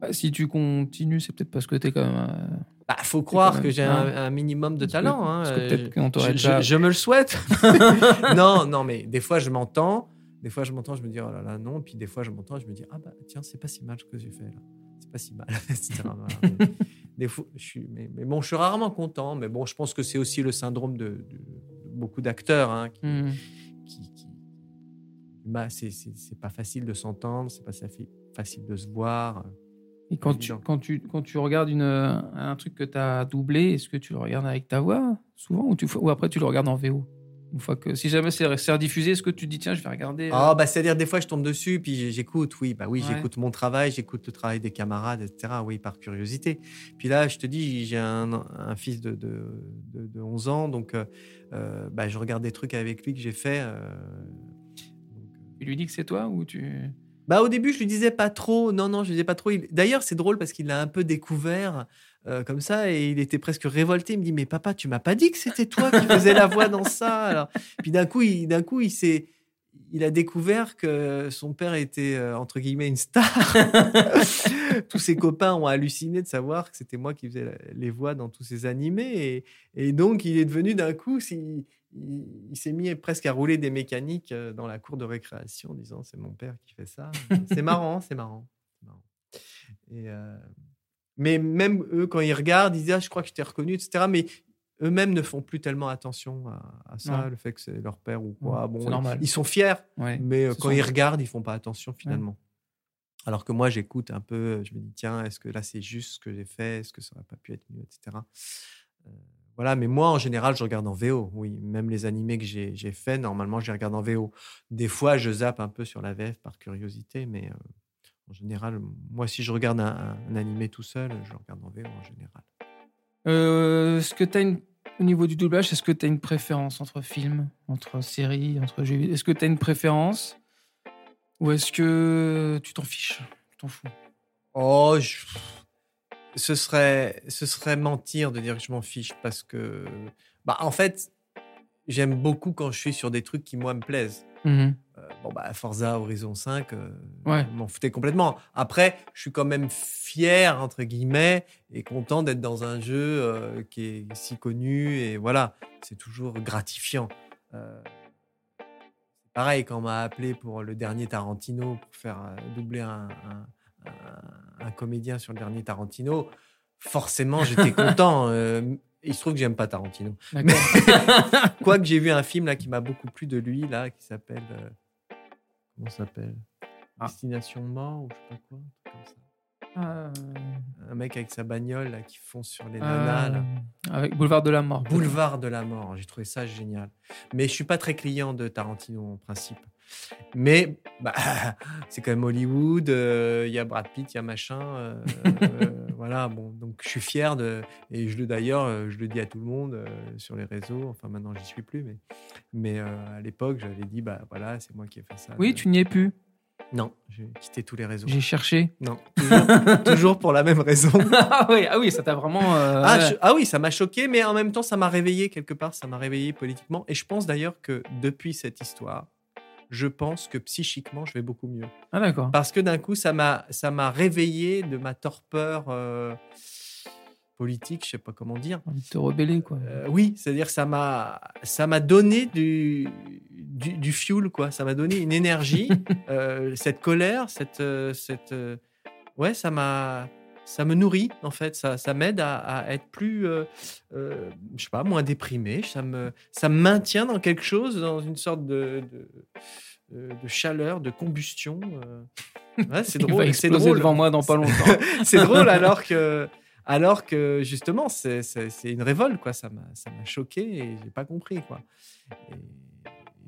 B: Bah, si tu continues, c'est peut-être parce que t'es quand même. euh,
A: bah, faut croire que j'ai
B: hein.
A: un, un minimum de
B: Parce que-
A: talent. hein.
B: parce que
A: Euh,
B: t'aurait
A: je,
B: déjà-
A: je- je me le souhaite. (laughs) non, non, mais des fois je m'entends, des fois je m'entends, je me dis oh là là non, puis des fois je m'entends, je me dis ah bah tiens c'est pas si mal ce que j'ai fait là, c'est pas si mal, (laughs) etc. Des fois, je suis, mais, mais bon, je suis rarement content, mais bon, je pense que c'est aussi le syndrome de, de- de beaucoup d'acteurs hein, qui, qui, qui- bah, c'est pas facile de s'entendre, c'est pas fa- facile de se voir.
B: Et quand tu, quand, tu, quand tu regardes une, un truc que tu as doublé, est-ce que tu le regardes avec ta voix souvent ou, tu, ou après tu le regardes en VO Une fois que, si jamais c'est rediffusé, est-ce que tu te dis, tiens, je vais regarder euh,
A: Ah, bah, c'est-à-dire, des fois, je tombe dessus, puis j'écoute, oui, bah oui,
B: Ouais.
A: j'écoute mon travail, j'écoute le travail des camarades, etc., oui, par curiosité. Puis là, je te dis, j'ai un, un fils de, de, de, de 11 ans, donc euh, euh, bah, je regarde des trucs avec lui que j'ai fait. euh, donc,
B: Tu lui dis que c'est toi ou tu.
A: Bah, au début, je lui disais pas trop. Non, non, je lui disais pas trop. Il- D'ailleurs, c'est drôle parce qu'il l'a un peu découvert euh, comme ça et il était presque révolté. Il me dit Mais papa, tu m'as pas dit que c'était toi qui faisais la voix dans ça? Puis d'un coup, il, d'un coup, il s'est. Il a découvert que son père était, euh, entre guillemets, une star. (laughs) tous ses copains ont halluciné de savoir que c'était moi qui faisais les voix dans tous ces animés. Et, et donc, il est devenu d'un coup, si- il, il s'est mis presque à rouler des mécaniques euh, dans la cour de récréation en disant c'est mon père qui fait ça. (laughs) c'est marrant, c'est marrant. c'est marrant. Et, euh, mais même eux, quand ils regardent, ils disent ah, je crois que je t'ai reconnu, etc. Mais eux-mêmes ne font plus tellement attention à, à ça, le fait que c'est leur père ou quoi.
B: Ouais,
A: bon,
B: normal.
A: Ils sont fiers,
B: Ouais.
A: mais euh, quand ils regardent, ils font pas attention finalement. Alors que moi, j'écoute un peu, je me dis, tiens, est-ce que là, c'est juste ce que j'ai fait? Est-ce que ça aurait pas pu être mieux, etc. Euh, voilà, mais moi, en général, je regarde en VO. Oui, même les animés que j'ai faits, normalement, je les regarde en VO. Des fois, je zappe un peu sur la VF par curiosité, mais euh, en général, moi, si je regarde un, un- animé tout seul, je le regarde en VO en général.
B: Euh, est-ce que tu as une. Au niveau du doublage, est-ce que tu as une préférence entre films, entre séries, entre jeux Est-ce que tu as une préférence Ou est-ce que tu t'en fiches Tu t'en fous?
A: Oh, je- ce serait, ce serait mentir de dire que je m'en fiche parce que, bah, en fait, j'aime beaucoup quand je suis sur des trucs qui moi me plaisent.
B: Mhm.
A: Euh, bon, bah, Forza Horizon 5, euh,
B: Ouais.
A: m'en foutais complètement. Après, je suis quand même fier, entre guillemets, et content d'être dans un jeu euh, qui est si connu. Et voilà, c'est toujours gratifiant. Pareil, quand on m'a appelé pour le dernier Tarantino, pour faire doubler un, un- un- comédien sur le dernier Tarantino, forcément, j'étais content. (laughs) Euh, il se trouve que j'aime pas Tarantino.
B: D'accord. (laughs)
A: Quoique j'ai vu un film là qui m'a beaucoup plu de lui là qui s'appelle euh, comment s'appelle?
B: Ah.
A: Destination mort ou je sais pas quoi, comme ça.
B: Euh,
A: Un mec avec sa bagnole là, qui fonce sur les
B: euh,
A: nanas. là.
B: avec Boulevard de la Mort.
A: Boulevard de la mort, j'ai trouvé ça génial. Mais je suis pas très client de Tarantino en principe. Mais bah, (laughs) c'est quand même Hollywood, euh, il y a Brad Pitt, il y a machin. euh, euh, (laughs) voilà, bon, donc je suis fier de. Et je le d'ailleurs, je le dis à tout le monde euh, sur les réseaux. Enfin, maintenant, j'y suis plus, mais, mais à l'époque, j'avais dit, bah voilà, c'est moi qui ai fait ça.
B: Oui, tu n'y es plus.
A: Non, j'ai quitté tous les réseaux.
B: J'ai cherché.
A: Non, toujours, (laughs) toujours pour la même raison.
B: ah, oui, ah oui, ça t'a vraiment. euh,
A: Ah, je- ah oui, ça m'a choqué, mais en même temps, ça m'a réveillé quelque part, ça m'a réveillé politiquement. Et je pense d'ailleurs que depuis cette histoire, je pense que psychiquement, je vais beaucoup mieux.
B: Ah, d'accord.
A: Parce que d'un coup, ça m'a, ça m'a réveillé de ma torpeur euh, politique, je sais pas comment dire.
B: De te rebeller, quoi.
A: Euh, oui, c'est-à-dire ça m'a, ça m'a donné du, du, du fuel, quoi. Ça m'a donné une énergie, (laughs) euh, cette colère, cette, cette, ouais, ça m'a, ça me nourrit en fait. Ça, ça m'aide à, à être plus, euh, euh, je sais pas, moins déprimé. Ça me, ça me maintient dans quelque chose, dans une sorte de, de, euh, de chaleur, de combustion. euh. Ouais, c'est (laughs) drôle, c'est drôle
B: devant moi dans pas longtemps. (laughs)
A: c'est drôle (laughs) alors que alors que justement c'est une révolte quoi ça m'a ça m'a choqué et j'ai pas compris quoi et,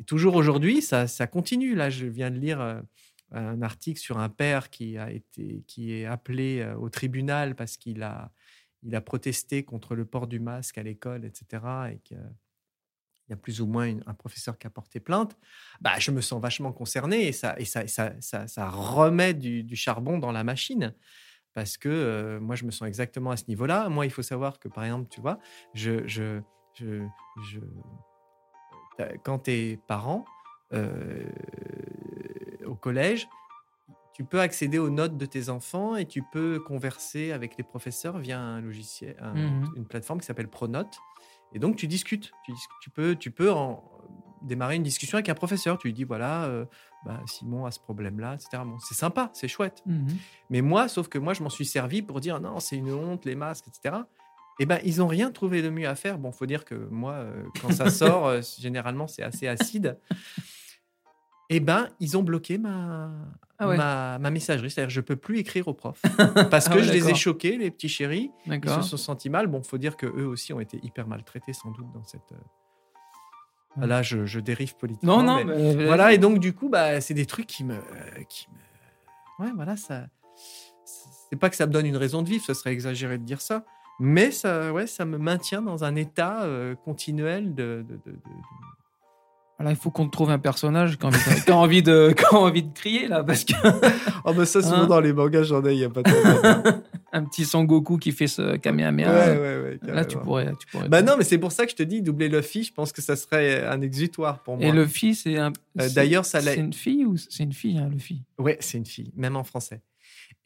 A: et toujours aujourd'hui ça, ça continue là je viens de lire euh, un article sur un père qui a été qui est appelé euh, au tribunal parce qu'il a il a protesté contre le port du masque à l'école etc et que il y a plus ou moins un professeur qui a porté plainte, bah, je me sens vachement concerné et ça, et ça, ça, ça, remet du, charbon dans la machine. Parce que euh, moi, je me sens exactement à ce niveau-là. Moi, il faut savoir que, par exemple, tu vois, je, je, je, je- quand tu es parent euh, au collège, tu peux accéder aux notes de tes enfants et tu peux converser avec les professeurs via un logiciel, un-
B: Mhm.
A: une plateforme qui s'appelle Pronote. Et donc, tu discutes. Tu, peux, tu peux en, démarrer une discussion avec un professeur. Tu lui dis, voilà, euh, bah, Simon a ce problème-là, etc. Bon, c'est sympa, c'est chouette.
B: Mhm.
A: Mais moi, sauf que moi, je m'en suis servi pour dire, non, c'est une honte, les masques, etc. Eh ben, ils n'ont rien trouvé de mieux à faire. Bon, faut dire que moi, euh, quand ça (laughs) sort, euh, généralement, c'est assez acide. Eh ben, ils ont bloqué ma,
B: Ah ouais.
A: ma, ma messagerie. C'est-à-dire, je peux plus écrire aux profs (laughs) parce
B: Ah
A: que
B: ouais,
A: je les ai choqués, les petits chéris. Ils se sont sentis mal. Bon, faut dire que eux aussi ont été hyper maltraités sans doute dans cette. Là, je, je dérive politiquement.
B: Non, non,
A: mais- Voilà, et donc du coup, bah, c'est des trucs qui me, qui me, ouais, voilà, ça, c'est pas que ça me donne une raison de vivre, ce serait exagéré de dire ça, mais ça, ouais, ça me maintient dans un état euh, continuel de, de, de- de-
B: Voilà, il faut qu'on te trouve un personnage qui a envie de, qui a envie de, qui a envie de crier, là, parce que
A: Oh, (laughs) bah ça, souvent
B: Hein
A: dans les mangas, j'en ai, il y a pas de. (laughs)
B: un petit Sangoku qui fait ce Kamehameha.
A: ouais, ouais, ouais.
B: Là, tu pourrais. Tu pourrais
A: Bah non, mais c'est pour ça que je te dis, doubler Luffy, je pense que ça serait un exutoire pour moi.
B: Et Luffy, c'est un.
A: Euh,
B: c'est-
A: d'ailleurs, ça
B: C'est une fille ou c'est une fille, hein, Luffy?
A: Ouais, c'est une fille, même en français.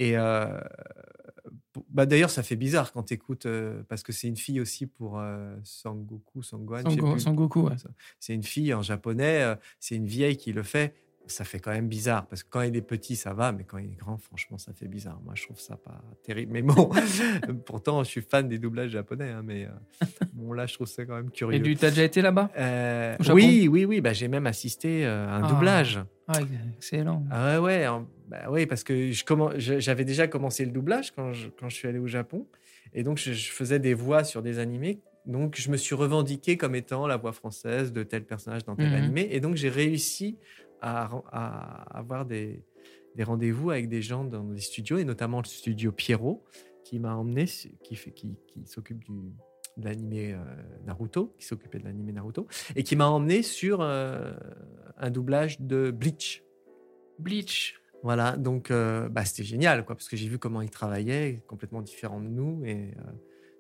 A: Et euh, bah d'ailleurs, ça fait bizarre quand tu écoutes, parce que c'est une fille aussi pour euh, Sangoku, sais
B: Sango-. Sangoku, ouais.
A: C'est une fille en japonais, euh, c'est une vieille qui le fait. Ça fait quand même bizarre, parce que quand il est petit, ça va, mais quand il est grand, franchement, ça fait bizarre. Moi, je trouve ça pas terrible. Mais bon, (laughs) (laughs) pourtant, je suis fan des doublages japonais, hein, mais euh, bon, là, je trouve ça quand même
B: Et
A: curieux.
B: du, t'as déjà été là-bas?
A: Euh, oui, oui, oui, bah, j'ai même assisté euh, à un
B: Ah.
A: doublage.
B: Ah, excellent.
A: Ah ouais, ouais, en- bah oui, parce que j'avais déjà commencé le doublage quand je, quand je suis allé au Japon. Et donc, je, je faisais des voix sur des animés. Donc, je me suis revendiqué comme étant la voix française de tel personnage dans tel
B: Mhm.
A: animé. Et donc, j'ai réussi à, avoir des, des rendez-vous avec des gens dans des studios, et notamment le studio Pierrot, qui m'a emmené, qui, fait- qui, qui s'occupe du de l'animé euh, Naruto, qui s'occupait de l'animé Naruto, et qui m'a emmené sur euh, un doublage de Bleach.
B: Bleach.
A: Voilà, donc euh, bah, c'était génial, quoi, parce que j'ai vu comment ils travaillaient, complètement différents de nous, et euh,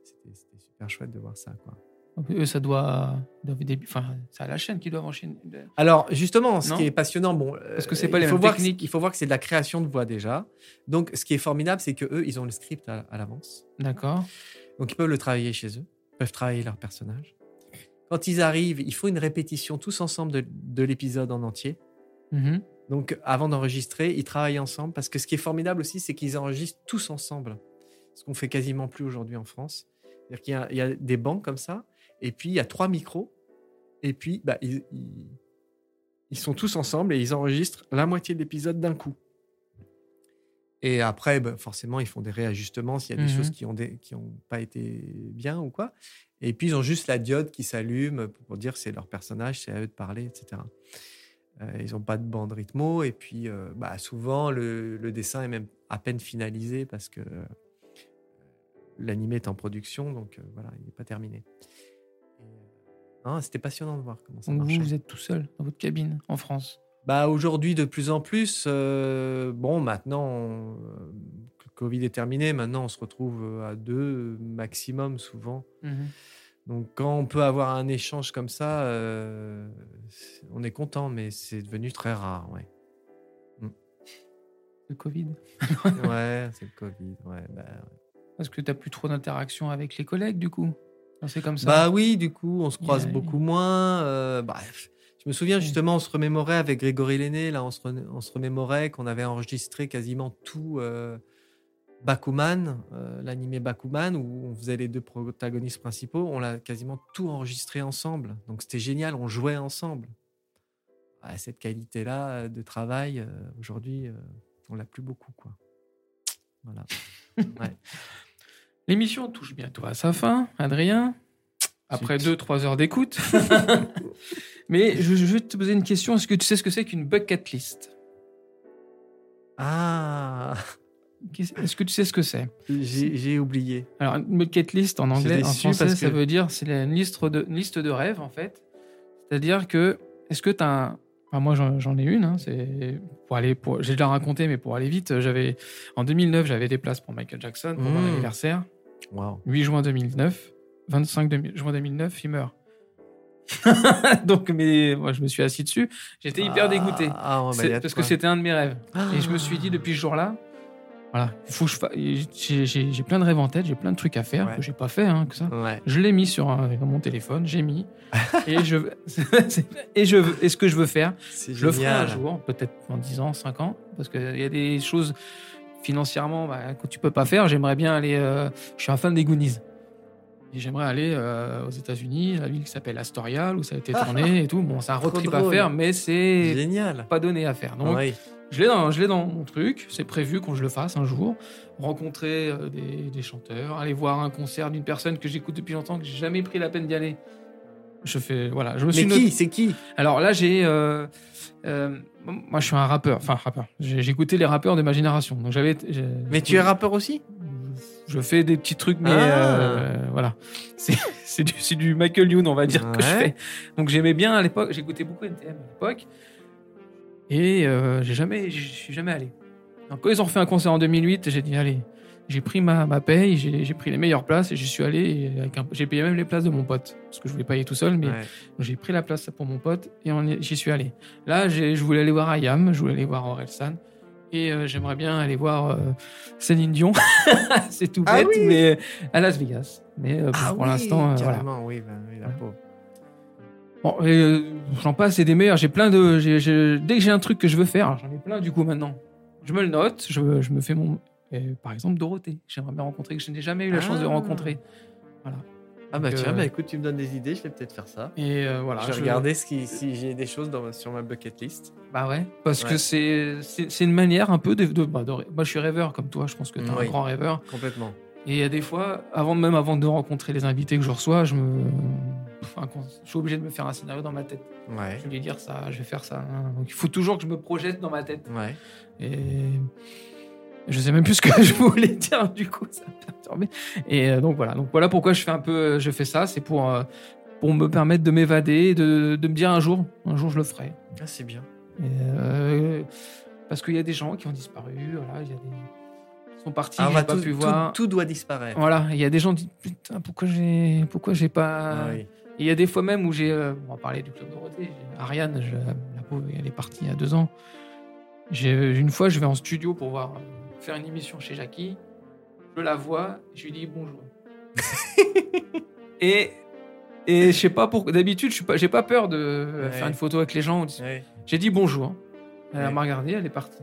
A: c'était c'était super chouette de voir ça. Quoi.
B: Donc, Eux, ça doit. des- Enfin, c'est à la chaîne qu'ils doivent enchaîner.
A: Alors, justement, ce
B: Non
A: qui est passionnant, bon,
B: Parce que c'est
A: euh,
B: pas les mêmes techniques.
A: il faut voir que c'est de la création de voix déjà. Donc, ce qui est formidable, c'est que eux, ils ont le script à, à l'avance,
B: D'accord.
A: donc ils peuvent le travailler chez eux, ils peuvent travailler leur personnage. Quand ils arrivent, il faut une répétition tous ensemble de, de l'épisode en entier.
B: Mhm.
A: Donc, avant d'enregistrer, ils travaillent ensemble parce que ce qui est formidable aussi, c'est qu'ils enregistrent tous ensemble. Ce qu'on fait quasiment plus aujourd'hui en France. C'est-à-dire qu'il y, a des bancs comme ça, et puis il y a trois micros, et puis bah, ils, ils- ils sont tous ensemble et ils enregistrent la moitié de l'épisode d'un coup. Et après, bah, forcément, ils font des réajustements s'il y a des
B: Mhm.
A: choses qui n'ont qui ont pas été bien ou quoi. Et puis, ils ont juste la diode qui s'allume pour, dire c'est leur personnage, c'est à eux de parler, etc. Euh, ils n'ont pas de bande rythmo. Et puis, euh, bah, souvent, le, le dessin est même à peine finalisé parce que euh, l'animé est en production. Donc, euh, voilà, il n'est pas terminé. Non, C'était passionnant de voir comment ça marchait.
B: vous, vous êtes tout seul dans votre cabine en France?
A: Bah, Aujourd'hui, de plus en plus, euh, bon, maintenant, on- euh, le Covid est terminé, maintenant, on se retrouve euh, à deux maximum souvent.
B: Mhm.
A: Donc, quand on peut avoir un échange comme ça, euh, on est content, mais c'est devenu très rare. Ouais,
B: Le Covid? (laughs)
A: ouais c'est le Covid. Ouais, bah,
B: Parce que tu n'as plus trop d'interaction avec les collègues, du coup? C'est comme ça.
A: Bah oui, du coup, on se croise
B: Yeah.
A: beaucoup moins. euh, bref, je me souviens justement, on se remémorait avec Grégory Lenné, là, on se, re- on se remémorait qu'on avait enregistré quasiment tout euh, Bakuman, euh, l'animé Bakuman, où on faisait les deux protagonistes principaux, on l'a quasiment tout enregistré ensemble. Donc c'était génial, on jouait ensemble. Ouais, cette qualité-là euh, de travail, euh, aujourd'hui, on l'a plus beaucoup, quoi. Voilà. (laughs) Ouais.
B: L'émission touche bientôt à sa fin, Adrien. Après
A: Zut.
B: 2-3 heures d'écoute. (laughs) (laughs) Mais je, je vais te poser une question. Est-ce que tu sais ce que c'est qu'une bucket list?
A: Ah,
B: Est-ce que tu sais ce que c'est?
A: J'ai oublié.
B: Alors, une bucket list en anglais, en français, ça
A: que-
B: veut dire c'est une liste de, une liste de rêves, en fait. C'est-à-dire que, est-ce que tu as un. Enfin, moi, j'en ai une. hein, c'est pour aller pour... J'ai déjà raconté, mais pour aller vite, j'avais en 2009, j'avais des places pour Michael Jackson pour mon
A: Mmh.
B: anniversaire.
A: Waouh.
B: 8 juin 2009, 25 demi- juin 2009, il meurt. (laughs) Donc, mais moi, je me suis assis dessus. J'étais hyper dégoûté.
A: Ah, ouais, bah,
B: parce que c'était un de mes rêves.
A: Ah.
B: Et je me suis dit depuis ce jour-là, voilà, il faut que je fa- j'ai plein de rêves en tête, j'ai plein de trucs à faire
A: Ouais.
B: que j'ai pas fait, hein, que ça.
A: Ouais.
B: Je l'ai mis sur un- mon téléphone, j'ai mis. (laughs) et je (laughs) et je et ce que je veux faire, je le ferai un jour, peut-être en 10 ans, 5 ans, parce qu'il y a des choses financièrement bah, que tu peux pas faire. J'aimerais bien aller. euh, je suis un fan des Goonies. Et j'aimerais aller euh, aux États-Unis, la ville qui s'appelle Astoria, où ça a été tourné (laughs) et tout. Bon, c'est un road trip à faire, mais c'est
A: Génial.
B: pas donné à faire. Donc, je l'ai dans, je l'ai dans mon truc. C'est prévu qu'on je le fasse un jour. Rencontrer euh, des, des chanteurs, aller voir un concert d'une personne que j'écoute depuis longtemps, que j'ai jamais pris la peine d'y aller. Je fais, voilà, je me
A: Mais
B: suis
A: qui?
B: Noté-
A: C'est qui?
B: Alors là, j'ai, euh, euh, moi, je suis un rappeur, enfin rappeur. J'ai écouté les rappeurs de ma génération, donc j'avais.
A: Mais tu es rappeur aussi?
B: Je fais des petits trucs, mais
A: Ah.
B: euh, voilà, c'est (laughs) c'est du, du Michael Youn, on va dire que je fais. Donc j'aimais bien à l'époque, j'écoutais beaucoup NTM à l'époque, et j'ai jamais, je suis jamais allé. Donc quand ils ont refait un concert en 2008, j'ai dit allez, j'ai pris ma, ma paye, j'ai pris les meilleures places et j'y suis allé. J'ai payé même les places de mon pote parce que je voulais pas y aller tout seul, mais
A: Ouais.
B: J'ai pris la place pour mon pote et j'y suis allé. Là, je voulais aller voir Ayam, je voulais aller voir Orelsan et euh, j'aimerais bien aller voir euh, Céline Dion. (laughs) c'est tout
A: Ah
B: bête,
A: oui
B: mais à Las Vegas. Mais euh,
A: Ah
B: pour
A: oui,
B: l'instant, euh, voilà.
A: oui, bah, oui, la pauvre.
B: Bon, j'en passe, c'est des meilleurs. J'ai plein de. dès que j'ai un truc que je veux faire, j'en ai plein du coup maintenant. Je me le note, je, je me fais mon. Et, par exemple, Dorothée. J'aimerais bien rencontrer, que je n'ai jamais eu la chance de
A: Ah.
B: rencontrer. Voilà.
A: Ah bah
B: Donc,
A: tiens,
B: euh,
A: bah écoute, tu me donnes des idées, je vais peut-être faire ça.
B: Et euh, voilà.
A: je vais
B: je-
A: regarder ce qui, si j'ai des choses dans, sur ma bucket list.
B: Bah ouais, parce
A: Ouais.
B: que c'est c'est c'est une manière un peu de. de, bah, de- moi, je suis rêveur comme toi, je pense que tu es
A: Oui.
B: un grand rêveur.
A: Complètement.
B: Et il y a des fois, avant même avant de rencontrer les invités que je reçois, je me. Enfin, je suis obligé de me faire un scénario dans ma tête.
A: Ouais.
B: Je vais lui dire ça, je vais faire ça. hein. Donc il faut toujours que je me projette dans ma tête.
A: Ouais.
B: Et. Je sais même plus ce que (laughs) je voulais dire, du coup, ça m'a perturbé. Et euh, donc voilà. Donc voilà pourquoi je fais un peu. Je fais ça, c'est pour, euh, pour me permettre de m'évader, de, de me dire un jour, un jour je le ferai.
A: Ah, c'est bien.
B: Et, euh, parce qu'il y a des gens qui ont disparu, voilà, il y a des ils sont partis,
A: Ah,
B: j'ai pas
A: tout,
B: pu
A: tout-
B: voir.
A: tout doit disparaître.
B: Voilà, il y a des gens qui disent putain pourquoi j'ai pourquoi j'ai pas.
A: Ah oui.
B: Il y a des fois même où j'ai, euh, on va parler du club Dorothée, Ariane, je- la pauvre, elle est partie il y a deux ans. J'ai une fois, je vais en studio pour voir euh, faire une émission chez Jackie. Je la vois, je lui dis bonjour. (laughs) et et je sais pas pourquoi. D'habitude, je suis pas, j'ai pas peur de
A: Ouais.
B: faire une photo avec les gens.
A: Ouais.
B: J'ai dit bonjour. Elle
A: Ouais.
B: m'a regardé, elle est partie.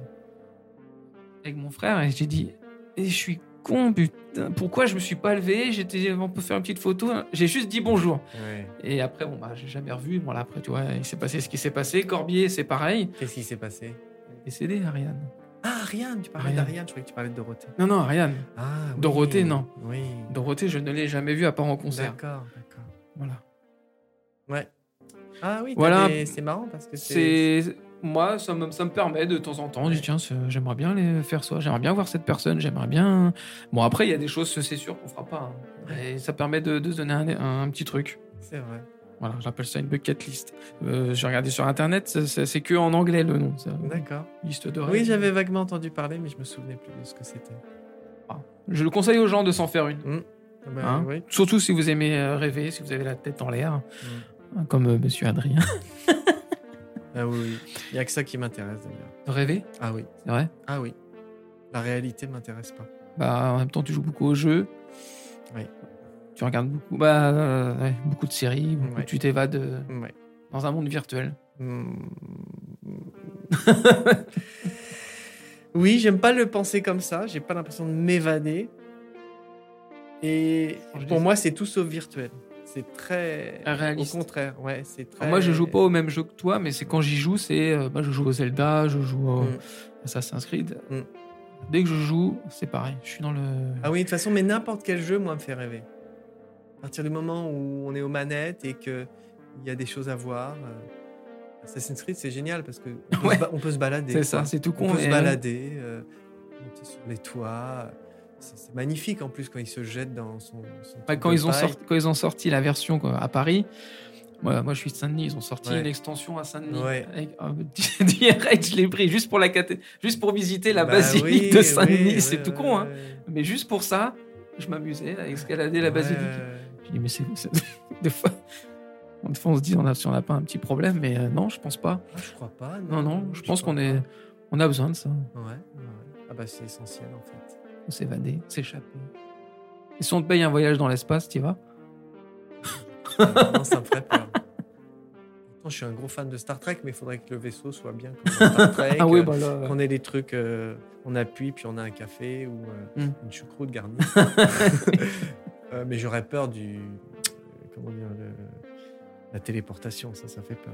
B: Avec mon frère, et j'ai dit et je suis con, putain, pourquoi je me suis pas levé J'étais, on peut faire une petite photo. J'ai juste dit bonjour. Et après, bon, bah, j'ai jamais revu. Bon, là, après, tu vois, il s'est passé ce qui s'est passé. Corbier, c'est pareil.
A: Qu'est-ce qui s'est passé?
B: Décédée, Ariane.
A: Ah, Ariane, tu parlais
B: Ariane.
A: d'Ariane, je croyais que tu parlais de Dorothée.
B: Non, non, Ariane.
A: Ah, oui.
B: Dorothée, non.
A: Oui.
B: Dorothée, je ne l'ai jamais vue à part en concert.
A: D'accord, d'accord.
B: Voilà.
A: Ouais. Ah oui,
B: Voilà.
A: des- c'est marrant parce que c'est.
B: Moi, ça me, ça me permet de temps en temps, je dis tiens, j'aimerais bien les faire ça, j'aimerais bien voir cette personne, j'aimerais bien. Bon, après, il y a des choses, c'est sûr qu'on fera pas. hein. Et ça permet de, de se donner un, un petit truc.
A: C'est vrai.
B: Voilà, j'appelle ça une bucket list. Euh, J'ai regardé sur internet, c'est- que en anglais le nom.
A: D'accord.
B: Liste de rêves.
A: Oui, j'avais vaguement entendu parler, mais je me souvenais plus de ce que c'était.
B: Je le conseille aux gens de s'en faire une.
A: Ah bah,
B: Hein
A: oui.
B: Surtout si vous aimez euh, rêver, si vous avez la tête en l'air, hein, comme euh, Monsieur Adrien. (laughs)
A: Ah oui, oui. Il n'y a que ça qui m'intéresse d'ailleurs.
B: rêver,
A: Ah oui.
B: c'est vrai?
A: Ah oui. La réalité m'intéresse pas.
B: Bah, en même temps, tu joues beaucoup aux jeux.
A: Oui.
B: Tu regardes beaucoup, bah, euh, ouais, beaucoup de séries. beaucoup-
A: Ouais.
B: Tu t'évades euh,
A: Ouais.
B: dans un monde virtuel.
A: Hmm. oui, j'aime pas le penser comme ça. J'ai pas l'impression de m'évader. Et
B: Je
A: pour moi, c'est tout sauf virtuel. C'est très.
B: Réaliste.
A: Au contraire, ouais, c'est très.
B: Alors moi, je joue pas au même jeu que toi, mais c'est quand j'y joue, c'est. euh, moi, je joue au Zelda, je joue au
A: Mm.
B: Assassin's Creed.
A: Mm.
B: Dès que je joue, c'est pareil. Je suis dans le.
A: Ah oui, de toute façon, mais n'importe quel jeu, moi, me fait rêver. À partir du moment où on est aux manettes et qu'il y a des choses à voir. euh, Assassin's Creed, c'est génial parce qu'on peut,
B: Ouais.
A: on peut se balader.
B: C'est ça, c'est tout
A: On
B: con.
A: peut
B: et,
A: se balader, euh, monter sur les toits. C'est magnifique en plus quand il se jette dans son. son
B: Ouais,
A: truc
B: quand, ils ont sorti, quand ils ont sorti la version quoi, à Paris, moi, moi je suis de Saint-Denis, ils ont sorti
A: Ouais.
B: une extension à Saint-Denis.
A: Ouais.
B: Euh, (laughs) direct, je l'ai pris juste pour, la juste pour visiter la
A: Bah
B: basilique
A: oui,
B: de Saint-Denis.
A: oui,
B: c'est tout con, hein. mais juste pour ça, je m'amusais à escalader la basilique.
A: Ouais.
B: Je dis, mais c'est. (laughs) Des fois, des fois, on se dit on a, si on n'a pas un petit problème, mais euh, non, je pense pas.
A: Ah, je crois pas.
B: Non, non, je pense qu'on est. On a besoin de ça,
A: Ouais, ouais. Ah bah c'est essentiel en fait.
B: de s'évader, s'échapper. Et si on te paye un voyage dans l'espace, tu y vas
A: non, ça me ferait peur. Pourtant, je suis un gros fan de Star Trek, mais il faudrait que le vaisseau soit bien comme Star Trek. (laughs)
B: Ah oui,
A: euh,
B: bah là.
A: Qu'on ait les trucs, euh, on appuie, puis on a un café ou euh,
B: Mm.
A: une choucroute garnie. (laughs) Euh, mais j'aurais peur du. Comment dire le- La téléportation, ça, ça fait peur.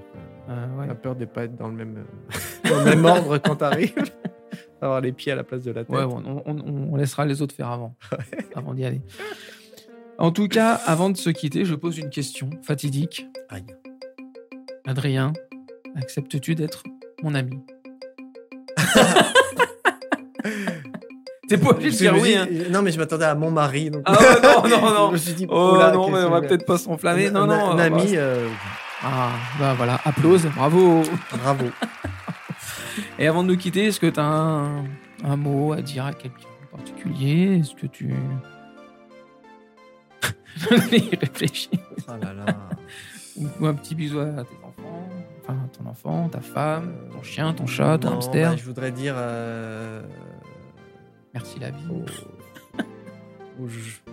B: Euh, ouais.
A: La peur de ne pas être dans le même, (laughs) dans le même ordre quand t'arrives. (laughs) Avoir les pieds à la place de la tête.
B: Ouais, on- on laissera les autres faire avant, (laughs) avant d'y aller. En tout cas, avant de se quitter, je pose une question fatidique.
A: Aïe.
B: Adrien, acceptes-tu d'être mon ami? T'es pas obligé de
A: Je
B: dire
A: me
B: oui. hein.
A: Non, mais je m'attendais à mon mari. Donc...
B: Ah ouais, non, non, non. (laughs)
A: je me suis dit,
B: Oh
A: oula,
B: non,
A: qu'est-ce
B: mais on va
A: je-
B: peut-être pas s'enflammer. Non, non.
A: un ami, euh,
B: Ah, bah voilà, applause, bravo.
A: bravo.
B: Et avant de nous quitter, est-ce que tu as un, un mot à dire à quelqu'un en particulier? Est-ce que tu. (laughs) Il réfléchit.
A: Oh là là.
B: Ou un petit bisou à tes enfants, enfin ton enfant, ta femme, ton chien, ton chat, ton
A: Non,
B: hamster.
A: bah, je voudrais dire. euh,
B: Merci la vie.
A: je-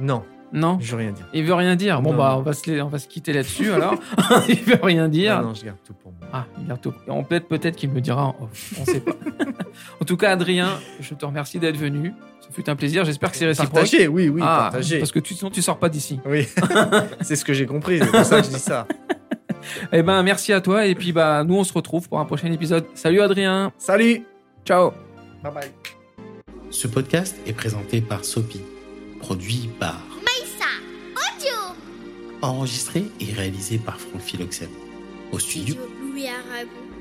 A: Non,
B: Non
A: je veux rien dire.
B: Il veut rien dire. Bon,
A: Non.
B: bah, on va se, on va se quitter là-dessus alors. (laughs) il veut rien dire.
A: Non, non, je garde tout pour moi.
B: Ah, bientôt. On peut peut-être qu'il me dira en off. On sait pas. (laughs) en tout cas, Adrien, je te remercie d'être venu. Ce fut un plaisir. J'espère que c'est réciproque.
A: Partagez, oui, oui,
B: ah,
A: partagez.
B: parce que tu, sinon tu sors pas d'ici.
A: Oui, (laughs) c'est ce que j'ai compris. C'est pour ça que je dis ça.
B: Eh ben, merci à toi. Et puis, bah, nous, on se retrouve pour un prochain épisode. Salut, Adrien.
A: Salut.
B: Ciao.
A: Bye bye.
C: Ce podcast est présenté par Sopi, produit par enregistré et réalisé par Franck Philoxène. Au studio,
D: Studio Louis Aragon.